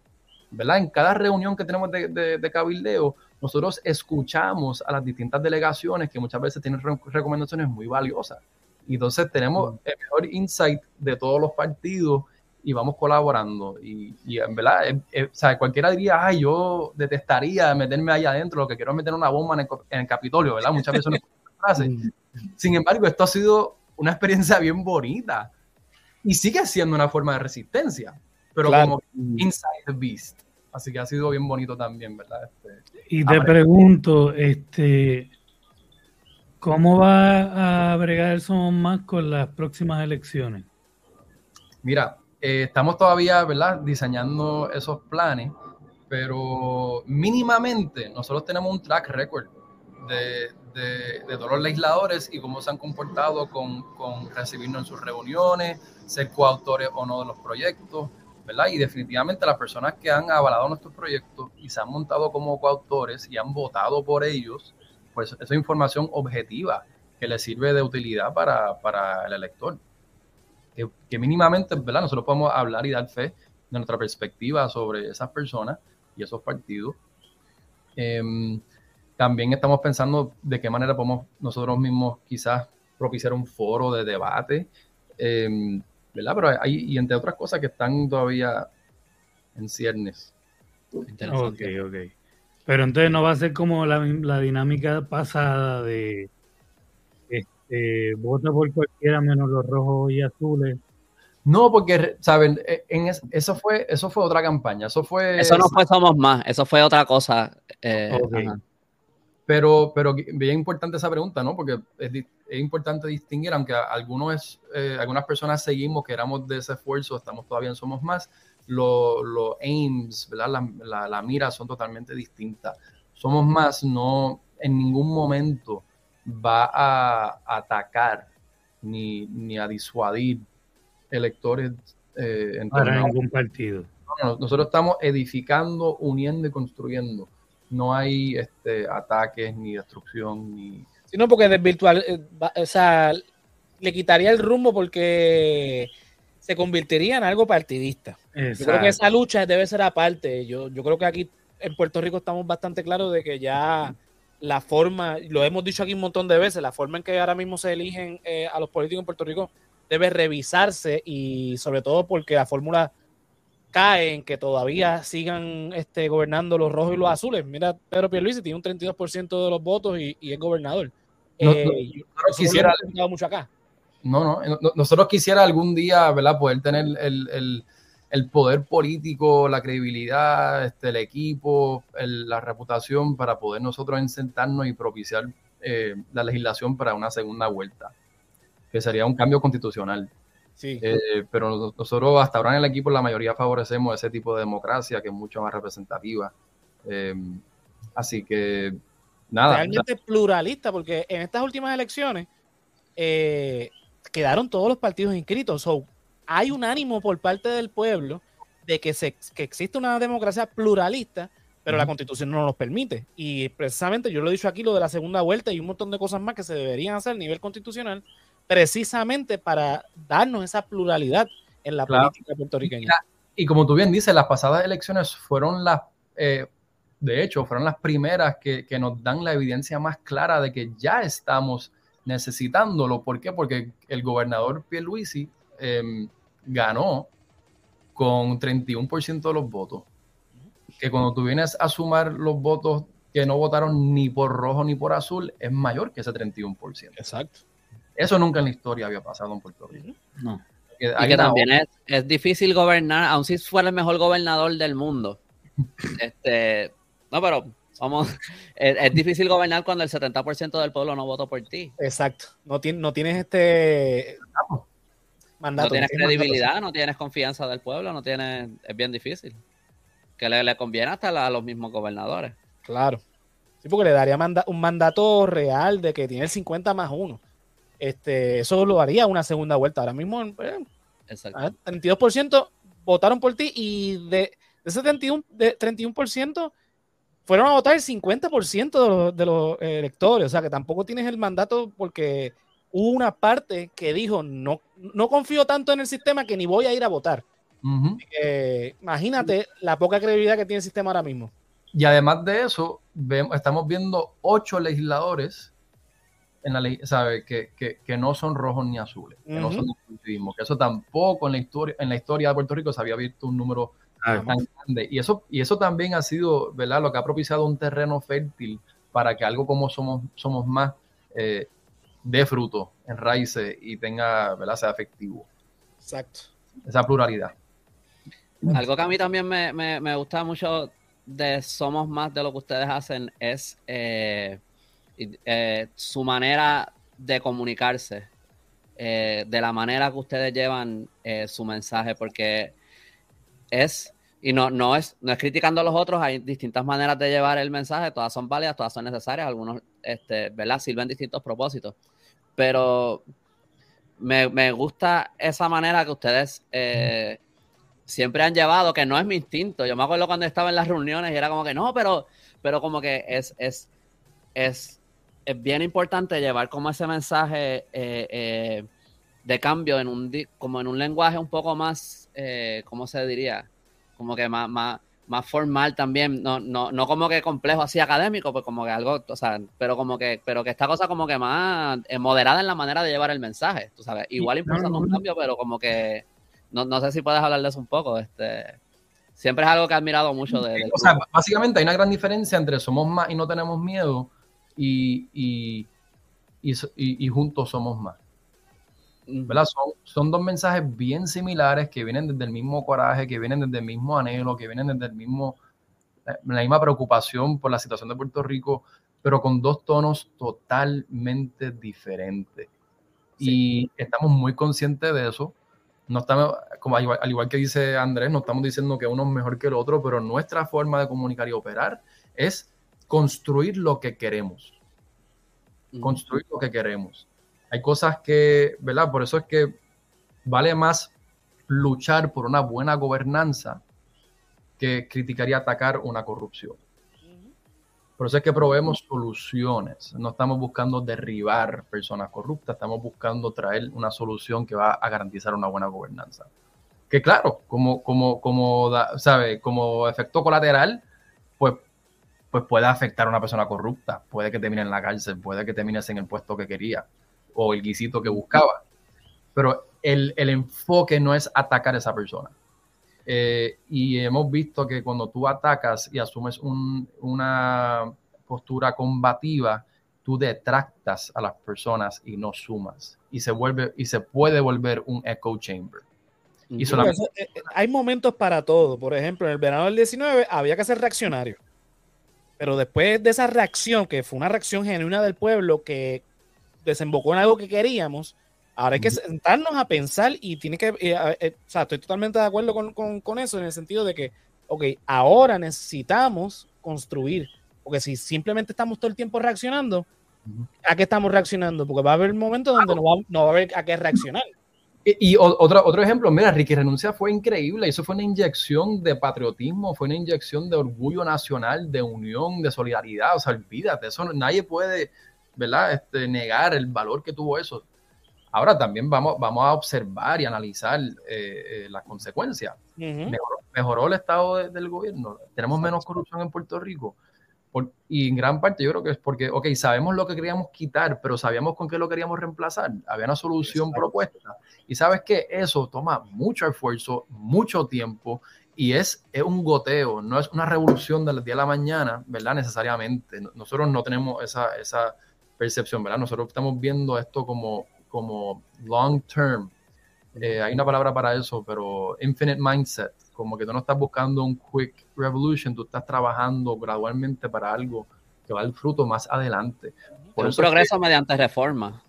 ¿verdad? En cada reunión que tenemos de, de, cabildeo, nosotros escuchamos a las distintas delegaciones que muchas veces tienen recomendaciones muy valiosas. Y entonces tenemos el mejor insight de todos los partidos y vamos colaborando. Y, en verdad, eh, eh, o sea, cualquiera diría, ay, yo detestaría meterme ahí adentro, lo que quiero es meter una bomba en el, Capitolio, ¿verdad? Muchas veces no. Mm. Sin embargo, esto ha sido una experiencia bien bonita y sigue siendo una forma de resistencia, pero como inside the beast. Así que ha sido bien bonito también, ¿verdad? Este, y te pregunto, este, ¿cómo va a bregar Somos Más con las próximas elecciones? Mira, eh, estamos todavía, ¿verdad?, diseñando esos planes, pero mínimamente nosotros tenemos un track record de, de, todos los legisladores y cómo se han comportado con, con, recibirnos en sus reuniones, ser coautores o no de los proyectos, Y definitivamente las personas que han avalado nuestros proyectos y se han montado como coautores y han votado por ellos, pues eso es información objetiva que le sirve de utilidad para, para el elector que, mínimamente, ¿verdad? Nosotros podemos hablar y dar fe de nuestra perspectiva sobre esas personas y esos partidos. Em, también estamos pensando de qué manera podemos nosotros mismos quizás propiciar un foro de debate. Em, ¿verdad? Pero hay, y entre otras cosas que están todavía en ciernes. Ok, ok. Pero entonces no va a ser como la, la dinámica pasada de este, vota por cualquiera menos los rojos y azules. No, porque, ¿saben? E, en eso, fue, eso fue otra campaña. Eso fue. Eso no fue Somos Más, eso fue otra cosa. Eh, pero, pero bien importante esa pregunta, ¿no? Porque es, importante distinguir, aunque algunos, eh, algunas personas seguimos que éramos de ese esfuerzo, estamos todavía en Somos Más, los aims, ¿verdad? La, la, mira son totalmente distintas. Somos Más no en ningún momento va a atacar ni, ni a disuadir electores eh, en para ningún partido. nosotros estamos edificando, uniendo y construyendo no hay este, ataques ni destrucción ni... Sino porque desvirtual, eh, o sea, le quitaría el rumbo porque se convertiría en algo partidista. Yo creo que esa lucha debe ser aparte. Yo, yo creo que aquí en Puerto Rico estamos bastante claros de que ya la forma, lo hemos dicho aquí un montón de veces, la forma en que ahora mismo se eligen eh, a los políticos en Puerto Rico debe revisarse y sobre todo porque la fórmula cae en que todavía sigan este, gobernando los rojos y los azules. Mira, Pedro Pierluisi tiene un 32% de los votos y, es gobernador. No, eh, quisiera mucho acá. No, no, nosotros quisiera algún día, ¿verdad? Poder tener el, poder político, la credibilidad, este, el equipo, la reputación para poder nosotros sentarnos y propiciar eh, la legislación para una segunda vuelta, que sería un cambio constitucional. Eh, pero nosotros hasta ahora en el equipo la mayoría favorecemos ese tipo de democracia que es mucho más representativa. Em, así que nada. Realmente pluralista, porque en estas últimas elecciones eh, quedaron todos los partidos inscritos. So, hay un ánimo por parte del pueblo de que, se, que existe una democracia pluralista, pero la constitución no nos permite. Y precisamente yo lo he dicho aquí, lo de la segunda vuelta y un montón de cosas más que se deberían hacer a nivel constitucional precisamente para darnos esa pluralidad en la política puertorriqueña. Y como tú bien dices, las pasadas elecciones fueron las, eh, de hecho, fueron las primeras que, nos dan la evidencia más clara de que ya estamos necesitándolo. ¿Por qué? Porque el gobernador Pierluisi eh, ganó con 31% de los votos. Que cuando tú vienes a sumar los votos que no votaron ni por rojo ni por azul, es mayor que ese 31%. Exacto. Eso nunca en la historia había pasado en Puerto Rico. No. y que también es, difícil gobernar, aun si fuera el mejor gobernador del mundo. [laughs] este, no, pero somos, [laughs] es, difícil gobernar cuando el 70% del pueblo no votó por ti. Exacto. No, no tienes este mandato. No tienes credibilidad, no tienes confianza del pueblo, no tienes, es bien difícil. Que le, conviene hasta a los mismos gobernadores. Claro. Sí, porque le daría un mandato real de que tiene el 50 más uno este, eso lo haría una segunda vuelta. Ahora mismo, eh, 32% votaron por ti y de, ese 31%, de 31% fueron a votar el 50% de los, de los electores. O sea que tampoco tienes el mandato porque hubo una parte que dijo no, no confío tanto en el sistema que ni voy a ir a votar. imagínate la poca credibilidad que tiene el sistema ahora mismo. Y además de eso, vemos, estamos viendo ocho legisladores en la ley, sabe que, que, no son rojos ni azules, que no son que eso tampoco en la historia, en la historia de Puerto Rico se había visto un número tan grande. Y eso, y eso también ha sido, ¿verdad? Lo que ha propiciado un terreno fértil para que algo como somos, somos más eh, dé fruto, enraice y tenga, ¿verdad? Sea efectivo. Exacto. Esa pluralidad. Algo que a mí también me, me, me gusta mucho de Somos Más de lo que ustedes hacen es eh, eh, su manera de comunicarse, eh, de la manera que ustedes llevan eh, su mensaje, porque es, y no, no, es, no es criticando a los otros, hay distintas maneras de llevar el mensaje, todas son válidas, todas son necesarias, algunos, este, ¿verdad? Sirven distintos propósitos, pero me, me gusta esa manera que ustedes siempre han llevado, que no es mi instinto. Yo me acuerdo cuando estaba en las reuniones y era como que no, pero, pero como que es, es, es es bien importante llevar como ese mensaje eh, eh, de cambio en un como en un lenguaje un poco más, eh, ¿cómo se diría? Como que más, más, más formal también, no, no, no como que complejo así académico, pues como que algo, o sea, pero como que, pero que esta cosa como que más eh, moderada en la manera de llevar el mensaje, tú sabes, igual impulsando un cambio, pero como que, no, no sé si puedes hablar de eso un poco, este, siempre es algo que he admirado mucho de, O sea, básicamente hay una gran diferencia entre somos más y no tenemos miedo y, y, y, y juntos somos más. Son, son dos mensajes bien similares que vienen desde el mismo coraje, que vienen desde el mismo anhelo, que vienen desde el mismo, la misma preocupación por la situación de Puerto Rico, pero con dos tonos totalmente diferentes. Y estamos muy conscientes de eso. No estamos, como al igual, que dice Andrés, no estamos diciendo que uno es mejor que el otro, pero nuestra forma de comunicar y operar es construir lo que queremos. Construir lo que queremos. Hay cosas que, ¿verdad? Por eso es que vale más luchar por una buena gobernanza que criticar y atacar una corrupción. Por eso es que probemos soluciones. No estamos buscando derribar personas corruptas, estamos buscando traer una solución que va a garantizar una buena gobernanza. Que claro, como, como, como, ¿sabe? como efecto colateral, pues, pues puede afectar a una persona corrupta. Puede que termine en la cárcel, puede que termines en el puesto que quería o el guisito que buscaba. Pero el, enfoque no es atacar a esa persona. Eh, y hemos visto que cuando tú atacas y asumes una postura combativa, tú detractas a las personas y no sumas. Y se vuelve y se puede volver un echo chamber. Y solamente... Eh, eh, hay momentos para todo. Por ejemplo, en el verano del 19 había que ser reaccionario. Pero después de esa reacción, que fue una reacción genuina del pueblo, que desembocó en algo que queríamos. Ahora hay que sentarnos a pensar y tiene que, eh, eh, o sea, estoy totalmente de acuerdo con, eso en el sentido de que, ok, ahora necesitamos construir, porque si simplemente estamos todo el tiempo reaccionando, ¿a qué estamos reaccionando? Porque va a haber momentos donde no va, no va a haber a qué reaccionar. Y, otro, otro ejemplo, mira, Ricky Renuncia fue increíble, eso fue una inyección de patriotismo, fue una inyección de orgullo nacional, de unión, de solidaridad, o sea, olvídate, eso nadie puede, ¿verdad? Este, negar el valor que tuvo eso. Ahora también vamos, vamos a observar y analizar eh, eh, las consecuencias. mejoró, el estado del gobierno. Tenemos menos corrupción en Puerto Rico. Y en gran parte yo creo que es porque, ok, sabemos lo que queríamos quitar, pero sabíamos con qué lo queríamos reemplazar. Había una solución propuesta. Y sabes que eso toma mucho esfuerzo, mucho tiempo y es, es, un goteo, no es una revolución del día a la mañana, ¿verdad? Necesariamente. Nosotros no tenemos esa, esa percepción, ¿verdad? Nosotros estamos viendo esto como, como long term. Eh, hay una palabra para eso, pero infinite mindset, como que tú no estás buscando un quick revolution, tú estás trabajando gradualmente para algo que va al fruto más adelante. Por un progreso mediante reforma.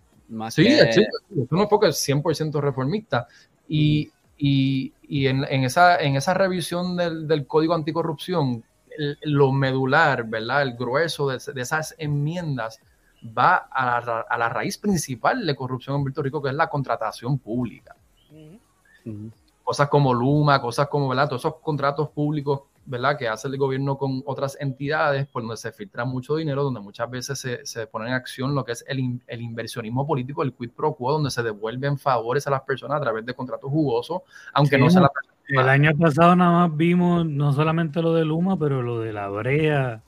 sí, sí, es un enfoque 100% reformista. Y, y, y en, en, esa, en esa revisión del, del código anticorrupción, lo medular, ¿verdad? El grueso de, de esas enmiendas va a la, raíz principal de corrupción en Puerto Rico, que es la contratación pública. Cosas como Luma, cosas como, ¿verdad? Todos esos contratos públicos, ¿verdad? Que hace el gobierno con otras entidades, por donde se filtra mucho dinero, donde muchas veces se, se pone en acción lo que es el, el, inversionismo político, el quid pro quo, donde se devuelven favores a las personas a través de contratos jugosos, aunque no se la El año pasado nada más vimos no solamente lo de Luma, pero lo de la brea.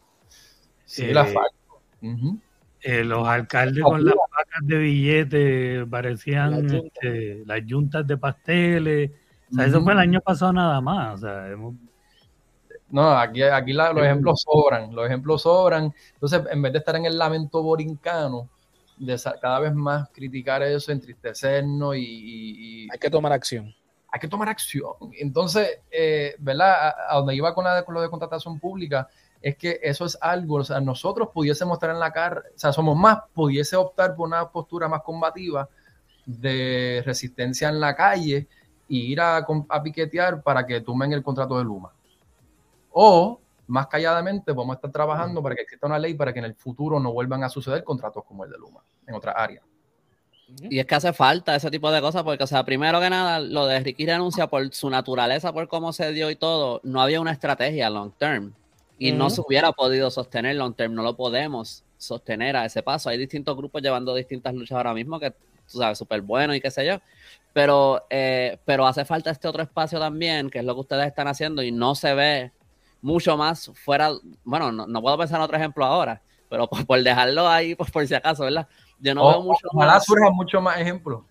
Sí, la eh. Eh, los alcaldes con las vacas de billetes parecían este, las yuntas de pasteles. O sea, eso fue el año pasado nada más. O sea, No, aquí, aquí los ejemplos sobran, los ejemplos sobran. Entonces, en vez de estar en el lamento borincano, de cada vez más criticar eso, entristecernos y, Hay que tomar acción. Hay que tomar acción. Entonces, eh, ¿verdad? A, donde iba con, la, con lo de contratación pública, es que eso es algo, o sea, nosotros pudiésemos estar en la cara, o sea, somos más, pudiese optar por una postura más combativa de resistencia en la calle y ir a, piquetear para que tomen el contrato de Luma. O, más calladamente, vamos a estar trabajando para que exista una ley para que en el futuro no vuelvan a suceder contratos como el de Luma en otra área. Y es que hace falta ese tipo de cosas porque, o sea, primero que nada, lo de Ricky renuncia por su naturaleza, por cómo se dio y todo, no había una estrategia long term y no se hubiera podido sostener long term, no lo podemos sostener a ese paso. Hay distintos grupos llevando distintas luchas ahora mismo que, tú sabes, súper bueno y qué sé yo, pero, eh, pero hace falta este otro espacio también, que es lo que ustedes están haciendo y no se ve mucho más fuera, bueno, no, puedo pensar en otro ejemplo ahora, pero por, dejarlo ahí, pues por si acaso, ¿verdad? Yo no veo mucho ojalá más. surja mucho más ejemplos.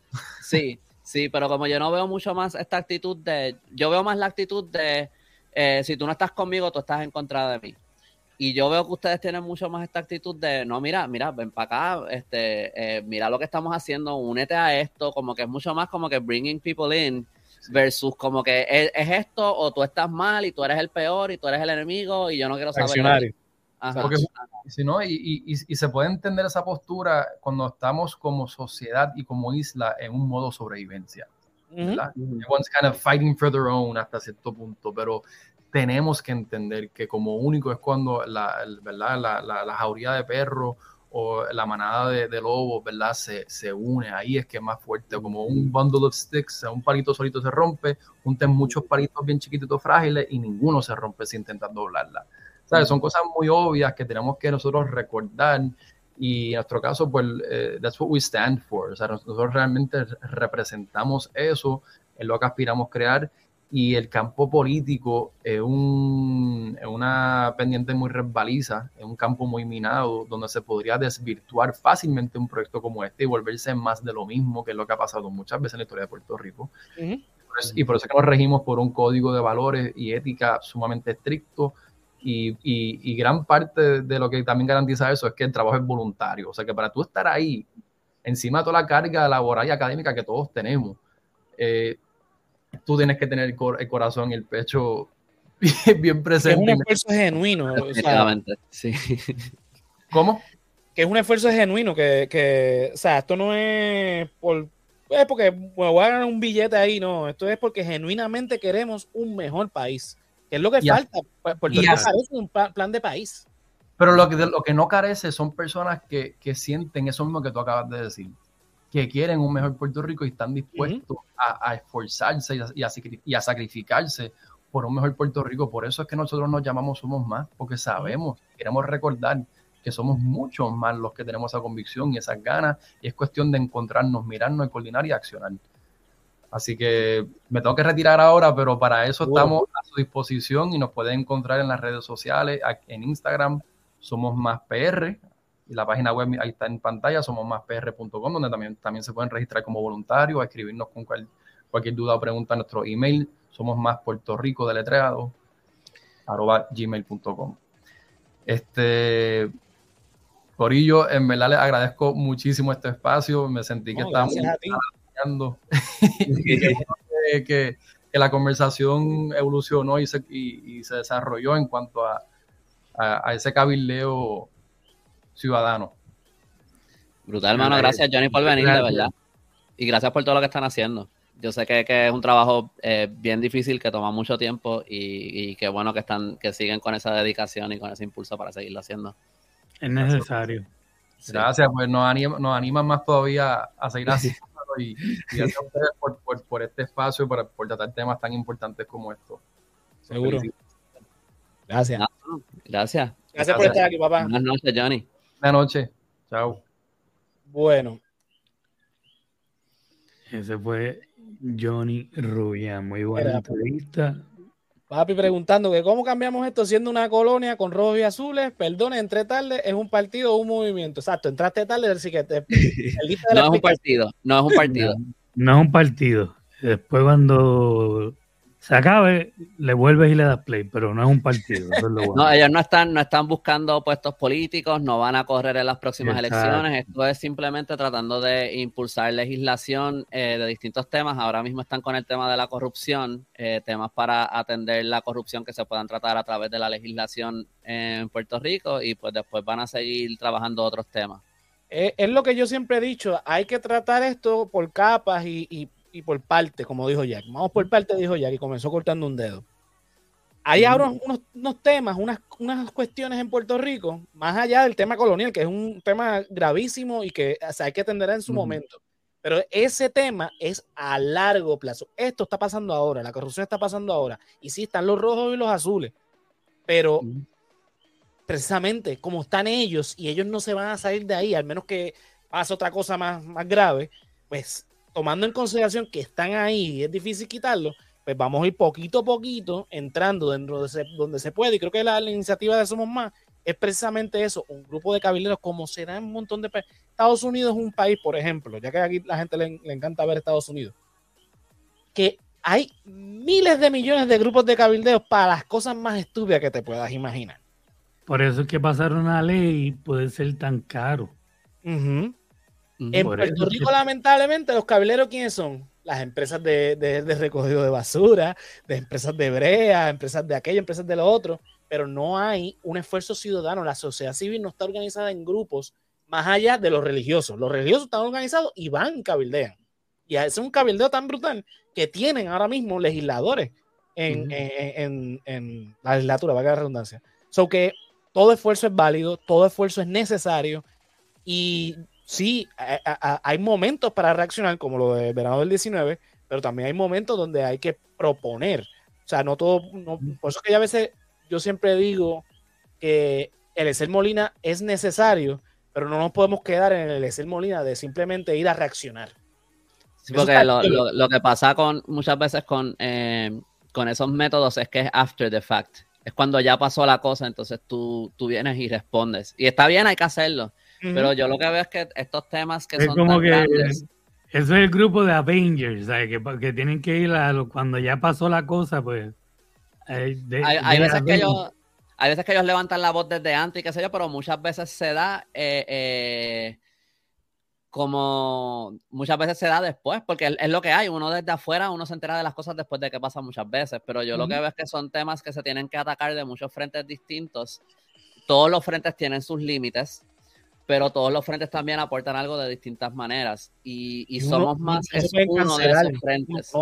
Sí, sí, pero como yo no veo mucho más esta actitud de, yo veo más la actitud de, eh, si tú no estás conmigo, tú estás en contra de mí. Y yo veo que ustedes tienen mucho más esta actitud de, no, mira, mira, ven para acá, este, eh, mira lo que estamos haciendo, únete a esto, como que es mucho más como que bringing people in versus como que es, esto o tú estás mal y tú eres el peor y tú eres el enemigo y yo no quiero saber. Porque, si no, y, y, y, se puede entender esa postura cuando estamos como sociedad y como isla en un modo sobrevivencia. Everyone's kind of fighting for their own hasta cierto punto, pero tenemos que entender que como único es cuando la, ¿verdad? La, la, la jauría de perros o la manada de, de lobos, ¿verdad? Se, se, une, ahí es que es más fuerte, como un bundle of sticks, un palito solito se rompe, junten muchos palitos bien chiquititos frágiles y ninguno se rompe si intentan doblarla. ¿Sabes? Son cosas muy obvias que tenemos que nosotros recordar y en nuestro caso, pues, eh, that's what we stand for. O sea, nosotros realmente representamos eso, es lo que aspiramos crear y el campo político es, un, una pendiente muy resbaliza, es un campo muy minado, donde se podría desvirtuar fácilmente un proyecto como este y volverse más de lo mismo, que es lo que ha pasado muchas veces en la historia de Puerto Rico. y por eso es que nos regimos por un código de valores y ética sumamente estricto. Y, y, gran parte de lo que también garantiza eso es que el trabajo es voluntario. O sea que para tú estar ahí, encima de toda la carga laboral y académica que todos tenemos, eh, tú tienes que tener el, corazón y el pecho [laughs] bien, presente. Es un esfuerzo genuino. sí. ¿Cómo? Que es un esfuerzo genuino, que, que, o sea, esto no es por es porque voy a ganar un billete ahí, no, esto es porque genuinamente queremos un mejor país, que es lo que falta. Puerto Rico carece un plan de país. Pero lo que, lo que no carece son personas que, que sienten eso mismo que tú acabas de decir que quieren un mejor Puerto Rico y están dispuestos a, esforzarse y a, sacrificarse por un mejor Puerto Rico. Por eso es que nosotros nos llamamos Somos Más, porque sabemos, queremos recordar que somos muchos más los que tenemos esa convicción y esas ganas, y es cuestión de encontrarnos, mirarnos, coordinar y accionar. Así que me tengo que retirar ahora, pero para eso estamos a su disposición y nos pueden encontrar en las redes sociales, en Instagram, somos más PR, y la página web ahí está en pantalla, somos máspr.com, donde también, también se pueden registrar como voluntarios, escribirnos con cualquier duda o pregunta a nuestro email, somos más Puerto Rico deletreado, arroba gmail.com. Este, Corillo, en verdad les agradezco muchísimo este espacio, me sentí que estábamos [laughs] que, que, la conversación evolucionó y se, y, se desarrolló en cuanto a, a, a ese cabildeo ciudadano. Brutal, hermano. Gracias, Johnny, por venir, de verdad. Y gracias por todo lo que están haciendo. Yo sé que, es un trabajo eh, bien difícil, que toma mucho tiempo y, y qué bueno que están, que siguen con esa dedicación y con ese impulso para seguirlo haciendo. Es necesario. Gracias, pues nos animan, nos animan más todavía a seguir [laughs] haciendo y, gracias a ustedes por, este espacio, por, por tratar temas tan importantes como estos. Seguro. Gracias. Gracias. Gracias por estar aquí, papá. Buenas noches, Johnny. Buenas noches. Chao. Bueno. Ese fue Johnny Rubia. Muy buena entrevista. Papi preguntando que cómo cambiamos esto siendo una colonia con rojos y azules. Perdone, entré tarde, es un partido o un movimiento. Exacto, entraste tarde, así que te, [laughs] no es un partido, no es un partido. no es un partido. Después cuando se acabe, le vuelves y le das play, pero no es un partido. No, ellos no están, no están buscando puestos políticos, no van a correr en las próximas elecciones. Esto es simplemente tratando de impulsar legislación eh, de distintos temas. Ahora mismo están con el tema de la corrupción, eh, temas para atender la corrupción que se puedan tratar a través de la legislación en Puerto Rico y pues después van a seguir trabajando otros temas. Es, lo que yo siempre he dicho, hay que tratar esto por capas y, y y por parte, como dijo Jack. Vamos por parte, dijo Jack, y comenzó cortando un dedo. Hay ahora unos, unos, temas, unas, unas cuestiones en Puerto Rico, más allá del tema colonial, que es un tema gravísimo y que hay que atender en su momento. Pero ese tema es a largo plazo. Esto está pasando ahora, la corrupción está pasando ahora. Y sí, están los rojos y los azules. Pero precisamente como están ellos y ellos no se van a salir de ahí, al menos que pase otra cosa más, más grave, pues tomando en consideración que están ahí y es difícil quitarlo, pues vamos a ir poquito a poquito entrando dentro de donde se puede. Y creo que la, iniciativa de Somos Más es precisamente eso, un grupo de cabilderos como se da en un montón de países. Estados Unidos es un país, por ejemplo, ya que aquí la gente le, le encanta ver Estados Unidos, que hay miles de millones de grupos de cabildeos para las cosas más estúpidas que te puedas imaginar. Por eso es que pasar una ley puede ser tan caro. En Puerto Rico, lamentablemente, los cabilderos, ¿quiénes son? Las empresas de, de, recogido de basura, de empresas de brea, empresas de aquello, empresas de lo otro, pero no hay un esfuerzo ciudadano. La sociedad civil no está organizada en grupos más allá de los religiosos. Los religiosos están organizados y van y cabildean. Y es un cabildeo tan brutal que tienen ahora mismo legisladores en, la legislatura, valga la redundancia. So que todo esfuerzo es válido, todo esfuerzo es necesario y sí, hay momentos para reaccionar, como lo de verano del 19, pero también hay momentos donde hay que proponer. O sea, no todo, por eso que a veces yo siempre digo que el Excel Molina es necesario, pero no nos podemos quedar en el Excel Molina de simplemente ir a reaccionar porque lo, que pasa con muchas veces con, eh, con esos métodos es que es after the fact. Es cuando ya pasó la cosa, entonces tú, tú vienes y respondes. Y está bien, hay que hacerlo. Pero yo lo que veo es que estos temas que son como tan que grandes, Eso es el grupo de Avengers, Que, que, tienen que ir a cuando ya pasó la cosa, pues. hay, veces que ellos, hay veces que ellos levantan la voz desde antes y qué sé yo, pero muchas veces se da eh, eh, como muchas veces se da después, porque es, lo que hay, uno desde afuera, uno se entera de las cosas después de que pasa muchas veces, pero yo lo que veo es que son temas que se tienen que atacar de muchos frentes distintos. Todos los frentes tienen sus límites, pero todos los frentes también aportan algo de distintas maneras y, somos más es uno de esos frentes.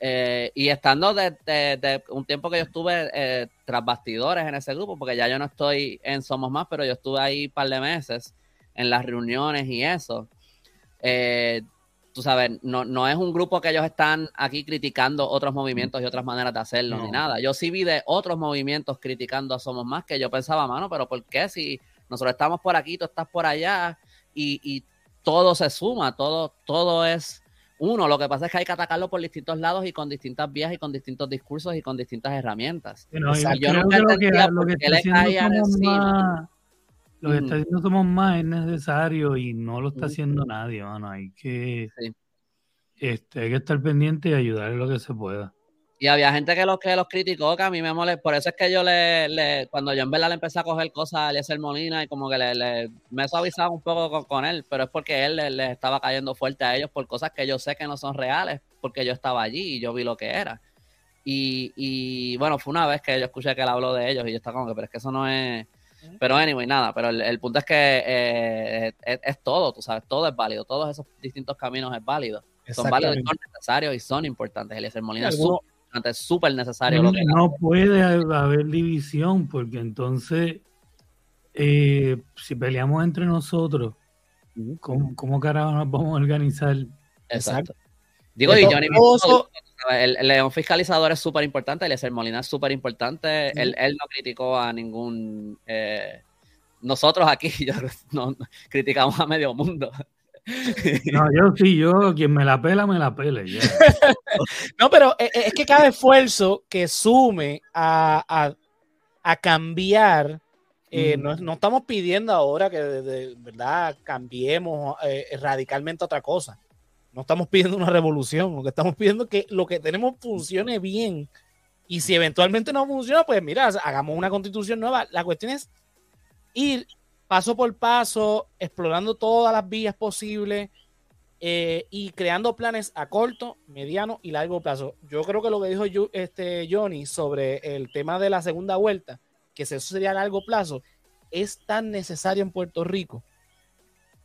Eh, y estando de, un tiempo que yo estuve eh, tras bastidores en ese grupo, porque ya yo no estoy en Somos Más, pero yo estuve ahí un par de meses en las reuniones y eso eh, tú sabes, no, no, es un grupo que ellos están aquí criticando otros movimientos y otras maneras de hacerlo, ni nada. Yo sí vi de otros movimientos criticando a Somos Más que yo pensaba, mano, pero ¿por qué si nosotros estamos por aquí, tú estás por allá y, todo se suma, todo, todo es uno? Lo que pasa es que hay que atacarlo por distintos lados y con distintas vías y con distintos discursos y con distintas herramientas. yo nunca entendía por qué le caían encima lo que está haciendo Somos Más es necesario y no lo está haciendo nadie, mano. Hay que, este, hay que estar pendiente y ayudar en lo que se pueda. Y había gente que los que los criticó, que a mí me molesta. Por eso es que yo le, cuando yo en verdad le empecé a coger cosas a Eliezer Molina y como que le, le me suavizaba un poco con, él, pero es porque él les estaba cayendo fuerte a ellos por cosas que yo sé que no son reales, porque yo estaba allí y yo vi lo que era. Y, y bueno, fue una vez que yo escuché que él habló de ellos y yo estaba como que, pero es que eso no es pero anyway, nada, pero el, punto es que eh, es, todo, tú sabes, todo es válido, todos esos distintos caminos es válido. Son válidos, son necesarios y son importantes. Eliezer Molina es súper necesario. No, puede haber división porque entonces, eh, si peleamos entre nosotros, ¿cómo, cómo carajo nos vamos a organizar? Exacto. Digo, y Johnny el, león fiscalizador es súper importante, el Molina es súper importante. Él, no criticó a ningún. Eh, nosotros aquí [laughs] no, criticamos a medio mundo. No, [laughs] yo sí, yo, quien me la pela, me la pele. [laughs] no, pero e, e, es que cada esfuerzo que sume a, cambiar, eh, no, estamos pidiendo ahora que de, verdad cambiemos eh, radicalmente otra cosa. No estamos pidiendo una revolución, lo que estamos pidiendo es que lo que tenemos funcione bien. Y si eventualmente no funciona, pues mira, hagamos una constitución nueva. La cuestión es ir paso por paso, explorando todas las vías posibles eh, y creando planes a corto, mediano y largo plazo. Yo creo que lo que dijo yo, este Johnny sobre el tema de la segunda vuelta, que eso sería a largo plazo, es tan necesario en Puerto Rico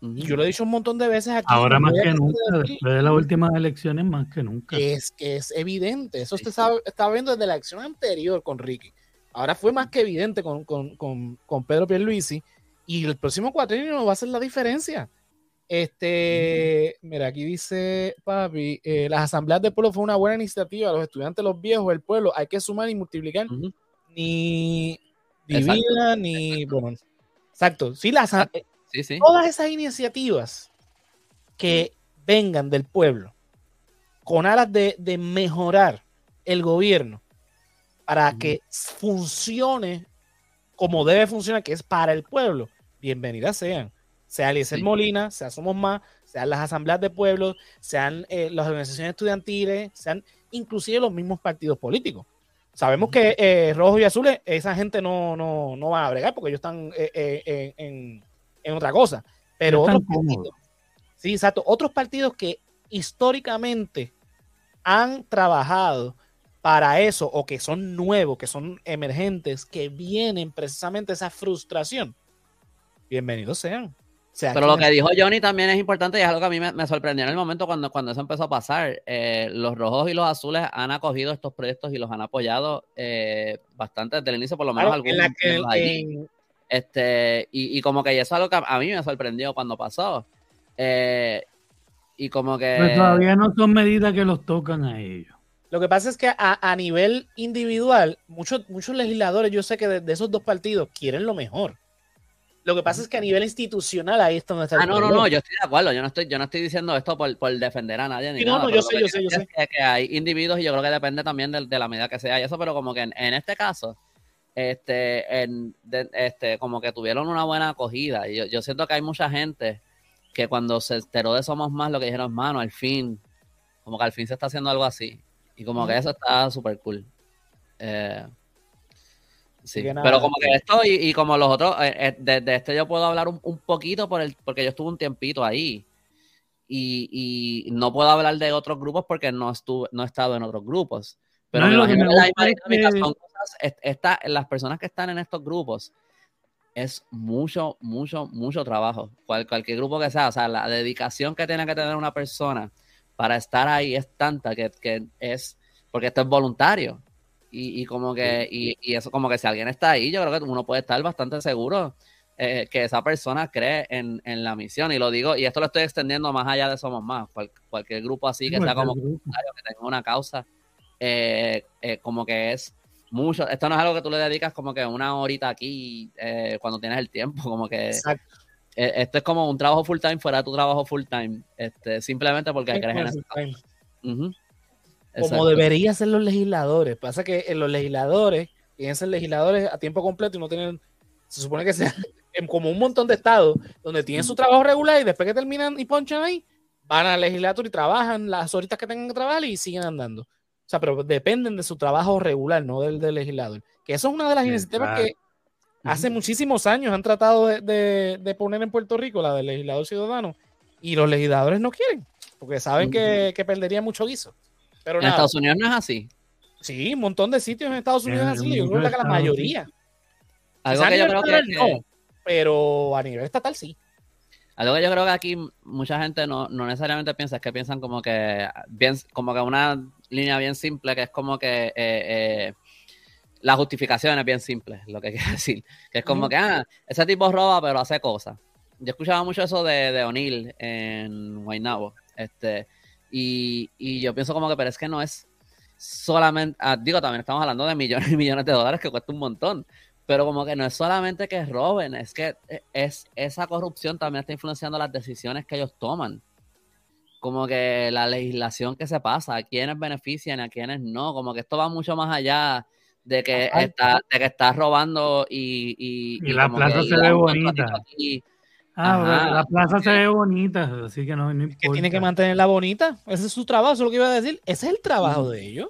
y yo lo he dicho un montón de veces aquí. Ahora más que nunca, después de las últimas elecciones, más que nunca. Es que es evidente. Eso usted estaba, viendo desde la elección anterior con Ricky. Ahora fue más que evidente con, con, con, con Pedro Pierluisi. Y el próximo cuatrienio va a ser la diferencia. Este, mira, aquí dice Papi, eh, las asambleas del pueblo fue una buena iniciativa. Los estudiantes, los viejos, el pueblo, hay que sumar y multiplicar. Ni divina, ni. Bueno, exacto. Sí, las, Todas esas iniciativas que vengan del pueblo con aras de, mejorar el gobierno para que funcione como debe funcionar, que es para el pueblo, bienvenidas sean. Sea Eliezer Molina, sea Somos Más, sean las asambleas de pueblos, sean eh, las organizaciones estudiantiles, sean inclusive los mismos partidos políticos. Sabemos que eh, rojos y azules, esa gente no, no, no va a bregar porque ellos están eh, en, en, otra cosa. Pero otros partidos, sí, exacto, otros partidos que históricamente han trabajado para eso o que son nuevos, que son emergentes, que vienen precisamente esa frustración, bienvenidos sean. Pero lo que dijo Johnny también es importante y es algo que a mí me, sorprendió en el momento cuando, cuando eso empezó a pasar. Eh, los rojos y los azules han acogido estos proyectos y los han apoyado eh, bastante desde el inicio, por lo menos algunos. Este, y, como que eso es algo que a, mí me sorprendió cuando pasó. Eh, y como que. Pero todavía no son medidas que los tocan a ellos. Lo que pasa es que a, nivel individual, muchos, muchos legisladores, yo sé que de esos dos partidos quieren lo mejor lo que pasa es que a nivel institucional ahí está donde está Ah, no, no, no, yo estoy de acuerdo. Yo no estoy, yo no estoy diciendo esto por, por defender a nadie. Ni nada, no, yo sé, yo sé, yo sé. Que, hay individuos y yo creo que depende también de, de la medida que sea y eso, pero como que en, este caso, este, en, este, como que tuvieron una buena acogida. Y yo, yo siento que hay mucha gente que cuando se enteró de Somos Más, lo que dijeron, mano, al fin, como que al fin se está haciendo algo así. Y como que eso está súper cool. Eh, Sí, pero como que esto y, como los otros, eh, eh, de, este yo puedo hablar un, poquito por el, porque yo estuve un tiempito ahí. Y, no puedo hablar de otros grupos porque no estuve, no he estado en otros grupos. Pero lo que son cosas, las personas que están en estos grupos es mucho, mucho, mucho trabajo. cualquier grupo que sea, o sea, la dedicación que tiene que tener una persona para estar ahí es tanta que, que es, porque esto es voluntario. Y, como que, y, eso como que si alguien está ahí, yo creo que uno puede estar bastante seguro eh, que esa persona cree en, la misión. Y lo digo, y esto lo estoy extendiendo más allá de Somos Más. cualquier grupo así que sea como que tenga una causa, eh, eh, como que es mucho. Esto no es algo que tú le dedicas como que una horita aquí cuando tienes el tiempo, [laughs] como que. esto es como un trabajo full time fuera de tu trabajo full time, este, simplemente porque crees en eso como deberían ser los legisladores. Pasa que en los legisladores quieren ser legisladores a tiempo completo y no tienen, se supone que sean [laughs] como un montón de estados donde tienen su trabajo regular y después que terminan y ponchan ahí, van al legislatura y trabajan las horitas que tengan que trabajar y siguen andando. O sea, pero dependen de su trabajo regular, no del, del legislador. Que eso es una de las iniciativas que hace muchísimos años han tratado de, poner en Puerto Rico, la del legislador ciudadano, y los legisladores no quieren, porque saben que, que perderían mucho guiso en Estados Unidos no es así. Sí, un montón de sitios en Estados Unidos es así. Yo creo que la mayoría. Algo que yo creo que, pero a nivel estatal sí. Algo que yo creo que aquí mucha gente no, necesariamente piensa, es que piensan como que bien, como que una línea bien simple, que es como que eh, eh, la justificación es bien simple, lo que [laughs] quiero decir. Que es como que, ah, ese tipo roba, pero hace cosas. Yo escuchaba mucho eso de, de O'Neill en Guaynabo. Este, y, yo pienso como que, pero es que no es solamente, ah, digo, también estamos hablando de millones y millones de dólares que cuesta un montón, pero como que no es solamente que roben, es que e, es, esa corrupción también está influenciando las decisiones que ellos toman. Como que la legislación que se pasa, a quienes benefician, a quienes no, como que esto va mucho más allá de que, está, de que estás robando y... Y, y, la plaza se ve bonita. Ah, la plaza se ve bonita, así que no, importa. Que tiene que mantenerla bonita. Ese es su trabajo, eso es lo que iba a decir. Ese es el trabajo de ellos.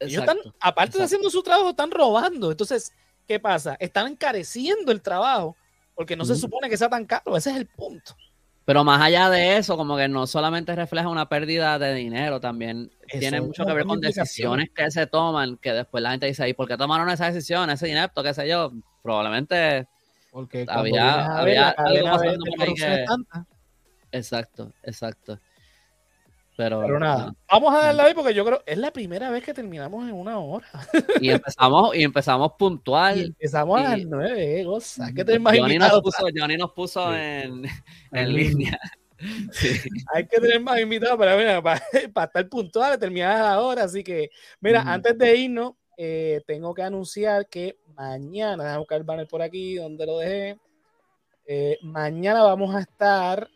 ellos están, aparte de haciendo su trabajo, están robando. Entonces, ¿qué pasa? Están encareciendo el trabajo porque no se supone que sea tan caro. Ese es el punto. Pero más allá de eso, como que no solamente refleja una pérdida de dinero, también tiene mucho que ver con decisiones que se toman, que después la gente dice, ¿y por qué tomaron esa decisión, ese inepto, qué sé yo? Probablemente porque había, había algo pasando por ahí que... Exacto, exacto. Pero, Pero nada, vamos a darle ahí porque yo creo es la primera vez que terminamos en una hora. Y empezamos, y empezamos puntual. empezamos a las nueve, goza. Hay que tener más Johnny invitados. Nos puso, Johnny nos puso en, en línea. Hay que tener más invitados para, para, [laughs] para estar puntual, terminar a la hora. Así que, mira, antes de irnos, eh, tengo que anunciar que mañana, déjame buscar el banner por aquí donde lo dejé. Eh, mañana vamos a estar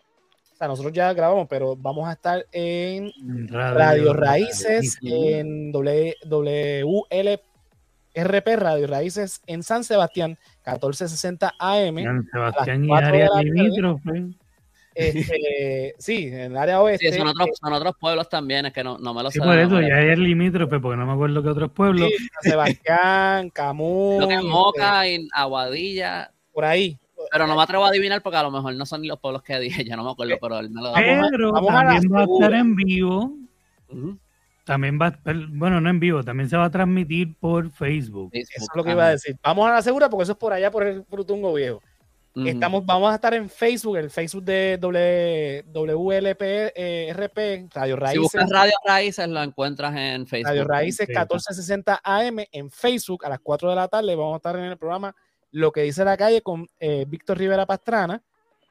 sea, nosotros ya grabamos, pero vamos a estar en Radio, Raíces, en WLRP Radio Raíces en San Sebastián, 1460 AM. San Sebastián y área limítrofe. Este, [laughs] sí, en el área oeste. Sí, son otros, son otros pueblos también, es que no, no me lo sí, por eso ya es limítrofe, porque no me acuerdo que otros pueblos. Sí, Sebastián, Camus. Lo que es Moca, y Aguadilla. Por ahí. Pero no me atrevo a adivinar porque a lo mejor no son los pueblos que dije, [laughs] ya no me acuerdo, pero él me lo Pero vamos también va a estar en vivo. También va, bueno, no en vivo, también se va a transmitir por Facebook. Eso es lo que iba a decir. Vamos a la segura porque eso es por allá, por el Frutungo Viejo. Estamos, vamos a estar en Facebook, el Facebook de WLPRP, Radio Raíces. Si buscas Radio Raíces, lo encuentras en Facebook. Radio Raíces 1460 AM en Facebook a las 4 de la tarde. Vamos a estar en el programa Lo que dice la calle con eh, Víctor Rivera Pastrana,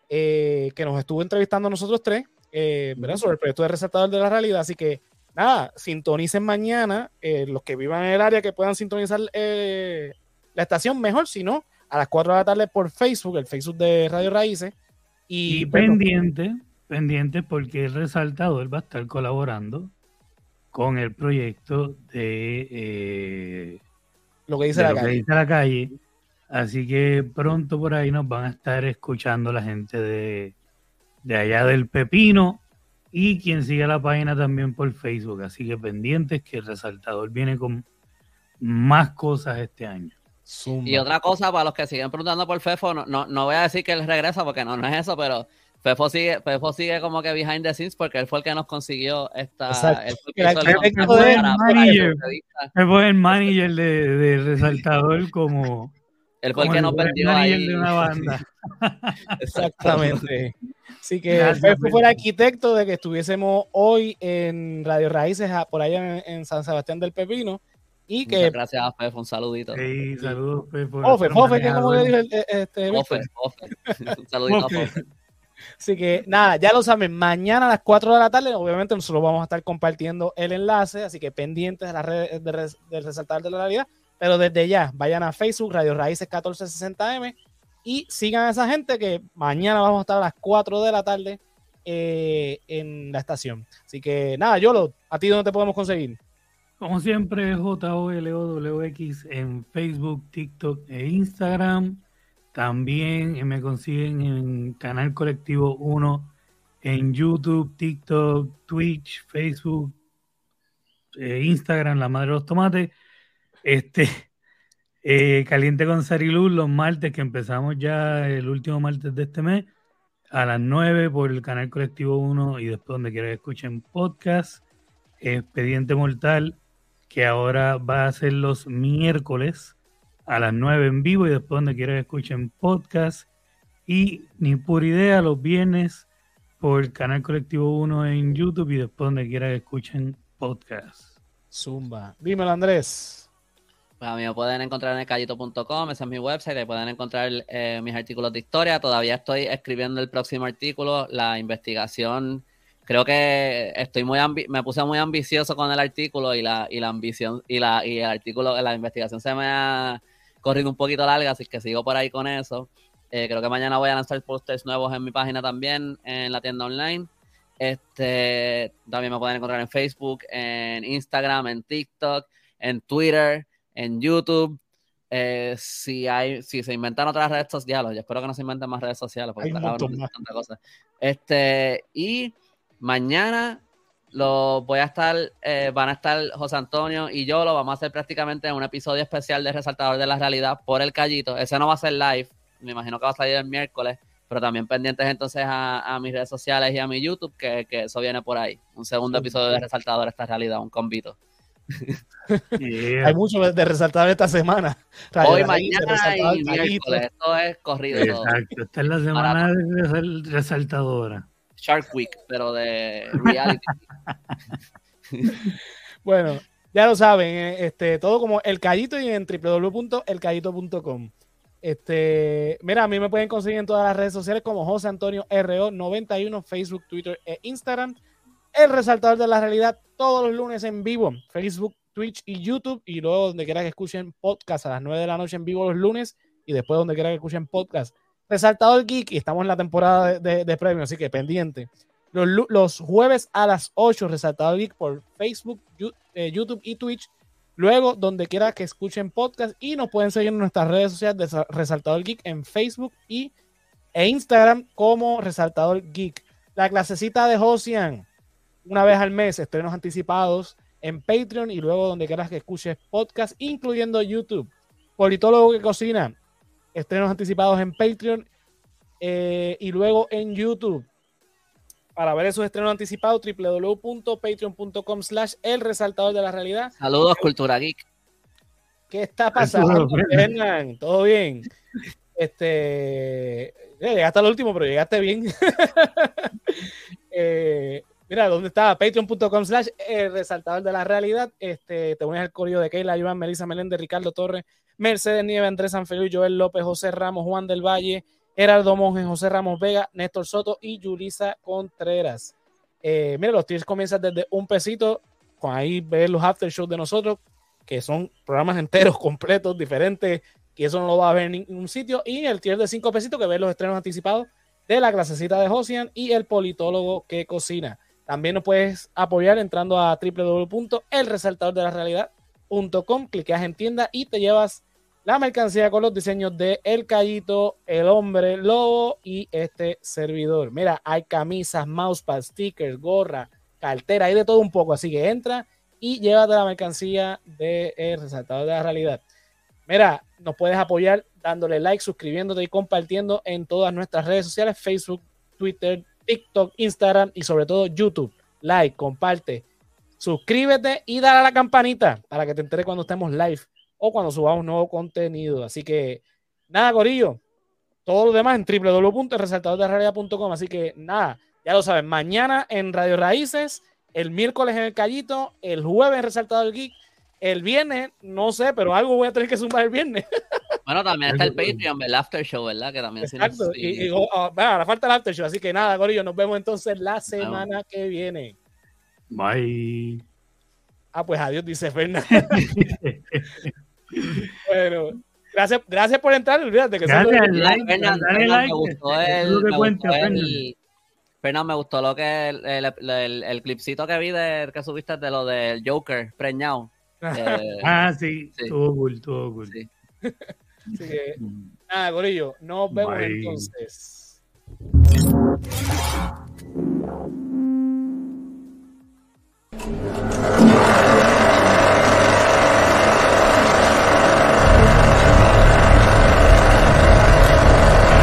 eh, que nos estuvo entrevistando a nosotros tres, eh, sobre el proyecto de resaltador de la realidad. Así que nada, sintonicen mañana, los que vivan en el área que puedan sintonizar la estación, mejor, si no a las 4 de la tarde por Facebook, el Facebook de Radio Raíces. Y, pendiente, pendiente porque el resaltador va a estar colaborando con el proyecto de eh, lo que dice, la, calle. dice la calle. Así que pronto por ahí nos van a estar escuchando la gente de, de allá del Pepino y quien sigue la página también por Facebook. Así que pendientes que el resaltador viene con más cosas este año. Y otra cosa, para los que siguen preguntando por Fefo, no, no, voy a decir que él regresa porque no, no es eso, pero Fefo sigue, Fefo sigue como que behind the scenes porque él fue el que nos consiguió esta. Fefo es el manager de, de Resaltador como. Él fue el que nos perdió ahí. de una banda. [laughs] Exactamente. Así que Fefo fue el arquitecto de que estuviésemos hoy en Radio Raíces, por allá en San Sebastián del Pepino y que... Muchas gracias a Fefo, un saludito. Sí, saludos, Fefo. Ofe, Fofe, que como le dije este, Ofe, Ofe. [laughs] Un saludito a Fofe. Así que nada, ya lo saben, mañana a las 4 de la tarde, obviamente nosotros vamos a estar compartiendo el enlace, así que pendientes de las redes del resaltar de la realidad, pero desde ya, vayan a Facebook, Radio Raíces 1460M y sigan a esa gente que mañana vamos a estar a las 4 de la tarde eh, en la estación. Así que nada, Yolo, ¿a ti dónde te podemos conseguir? Como siempre, JOLOWX en Facebook, TikTok e Instagram. También me consiguen en Canal Colectivo 1 en YouTube, TikTok, Twitch, Facebook, eh, Instagram, La Madre de los Tomates. Este, [laughs] eh, Caliente con Sariluz los martes, que empezamos ya el último martes de este mes, a las 9 por el Canal Colectivo 1 y después donde quiera que escuchen podcast. Expediente Mortal que ahora va a ser los miércoles a las 9 en vivo y después donde quieran escuchen podcast. Y ni por idea los viernes por el canal Colectivo 1 en YouTube y después donde quieran escuchen podcast. Zumba. Dímelo, Andrés. Pues a mí me pueden encontrar en callito.com, esa es mi website, ahí pueden encontrar eh, mis artículos de historia. Todavía estoy escribiendo el próximo artículo, la investigación creo que estoy muy me puse muy ambicioso con el artículo y la, y la ambición y la y el artículo, la investigación se me ha corrido un poquito larga, así que sigo por ahí con eso. Eh, creo que mañana voy a lanzar posters nuevos en mi página también, en la tienda online. Este, también me pueden encontrar en Facebook, en Instagram, en TikTok, en Twitter, en YouTube. Eh, si hay, si se inventan otras redes sociales, yo espero que no se inventen más redes sociales, porque hay tanta cosa. Este, y Mañana lo voy a estar, eh, van a estar José Antonio y yo, lo vamos a hacer prácticamente en un episodio especial de Resaltador de la Realidad por el Callito. Ese no va a ser live, me imagino que va a salir el miércoles, pero también pendientes entonces a, mis redes sociales y a mi YouTube, que, eso viene por ahí. Un segundo episodio de Resaltador de esta realidad, un convito. Hay mucho de resaltador esta semana. Hoy, mañana y miércoles. Esto es corrido. Exacto. Esta es la semana de resaltadora. Shark Week, pero de [laughs] reality. [laughs] bueno, ya lo saben, eh, este, todo como El Callito y en www.elcallito.com. Este, mira, a mí me pueden conseguir en todas las redes sociales como José Antonio RO91, Facebook, Twitter e Instagram. El resaltador de la realidad todos los lunes en vivo, Facebook, Twitch y YouTube. Y luego donde quiera que escuchen podcast a las 9 de la noche en vivo los lunes. Y después donde quiera que escuchen podcast Resaltador Geek, y estamos en la temporada de, premios, así que pendiente. Los, los, jueves a las 8, Resaltador Geek por Facebook, eh, YouTube y Twitch. Luego, donde quiera que escuchen podcast y nos pueden seguir en nuestras redes sociales de Resaltador Geek en Facebook y, e Instagram como Resaltador Geek. La clasecita de Josian, una vez al mes, estrenos anticipados en Patreon y luego donde quieras que escuches podcast, incluyendo YouTube. Politólogo que cocina, estrenos anticipados en Patreon eh, y luego en YouTube. Para ver esos estrenos anticipados, www.patreon.com slash el resaltador de la realidad. Saludos, Cultura Geek. ¿Qué está pasando, Hernán? ¿Todo bien? Este, eh, llegaste al último, pero llegaste bien. [laughs] eh, Mira, ¿dónde está? Patreon.com slash el resaltador de la realidad. Este, te unes al correo de Keila, Iván, Melissa Meléndez, Ricardo Torres, Mercedes Nieve, Andrés Sanfeliu, Joel López, José Ramos, Juan del Valle, Gerardo Monge, José Ramos Vega, Néstor Soto y Yulisa Contreras. Eh, mira, los tiers comienzan desde un pesito, con ahí ver los after shows de nosotros, que son programas enteros, [laughs] completos, diferentes, que eso no lo va a ver en ningún sitio. Y el tier de cinco pesitos, que ve los estrenos anticipados de la clasecita de Josian y el politólogo que cocina. También nos puedes apoyar entrando a www.elresaltadordelarealidad.com, cliqueas en tienda y te llevas la mercancía con los diseños de El Callito, El Hombre Lobo y este servidor. Mira, hay camisas, mousepad, stickers, gorra, cartera, hay de todo un poco. Así que entra y llévate la mercancía de El Resaltador de la Realidad. Mira, nos puedes apoyar dándole like, suscribiéndote y compartiendo en todas nuestras redes sociales, Facebook, Twitter, TikTok, Instagram y sobre todo YouTube. Like, comparte, suscríbete y dale a la campanita para que te enteres cuando estemos live o cuando subamos nuevo contenido. Así que nada, Corillo. Todo lo demás en www.resaltadorderealidad.com. Así que nada, ya lo saben. Mañana en Radio Raíces, el miércoles en el Callito, el jueves en Resaltador Geek el viernes, no sé, pero algo voy a tener que sumar el viernes. [laughs] Bueno, también está el Patreon, el After Show, ¿verdad? Que también Exacto. Y, y oh, oh, ahora falta el After Show, así que nada, Gorillo, nos vemos entonces la semana que viene. Bye. Ah, pues adiós, dice Fernando. [laughs] [laughs] bueno, gracias, gracias por entrar. Olvídate que gracias, son like, Fernando, dale like. Me gustó el, me gustó el, Fernando, me gustó lo que el, el, el, el, clipcito que vi de, que subiste de lo del Joker preñado. Eh, ah, sí, todo cool, todo cool. Sí. Así nos vemos entonces.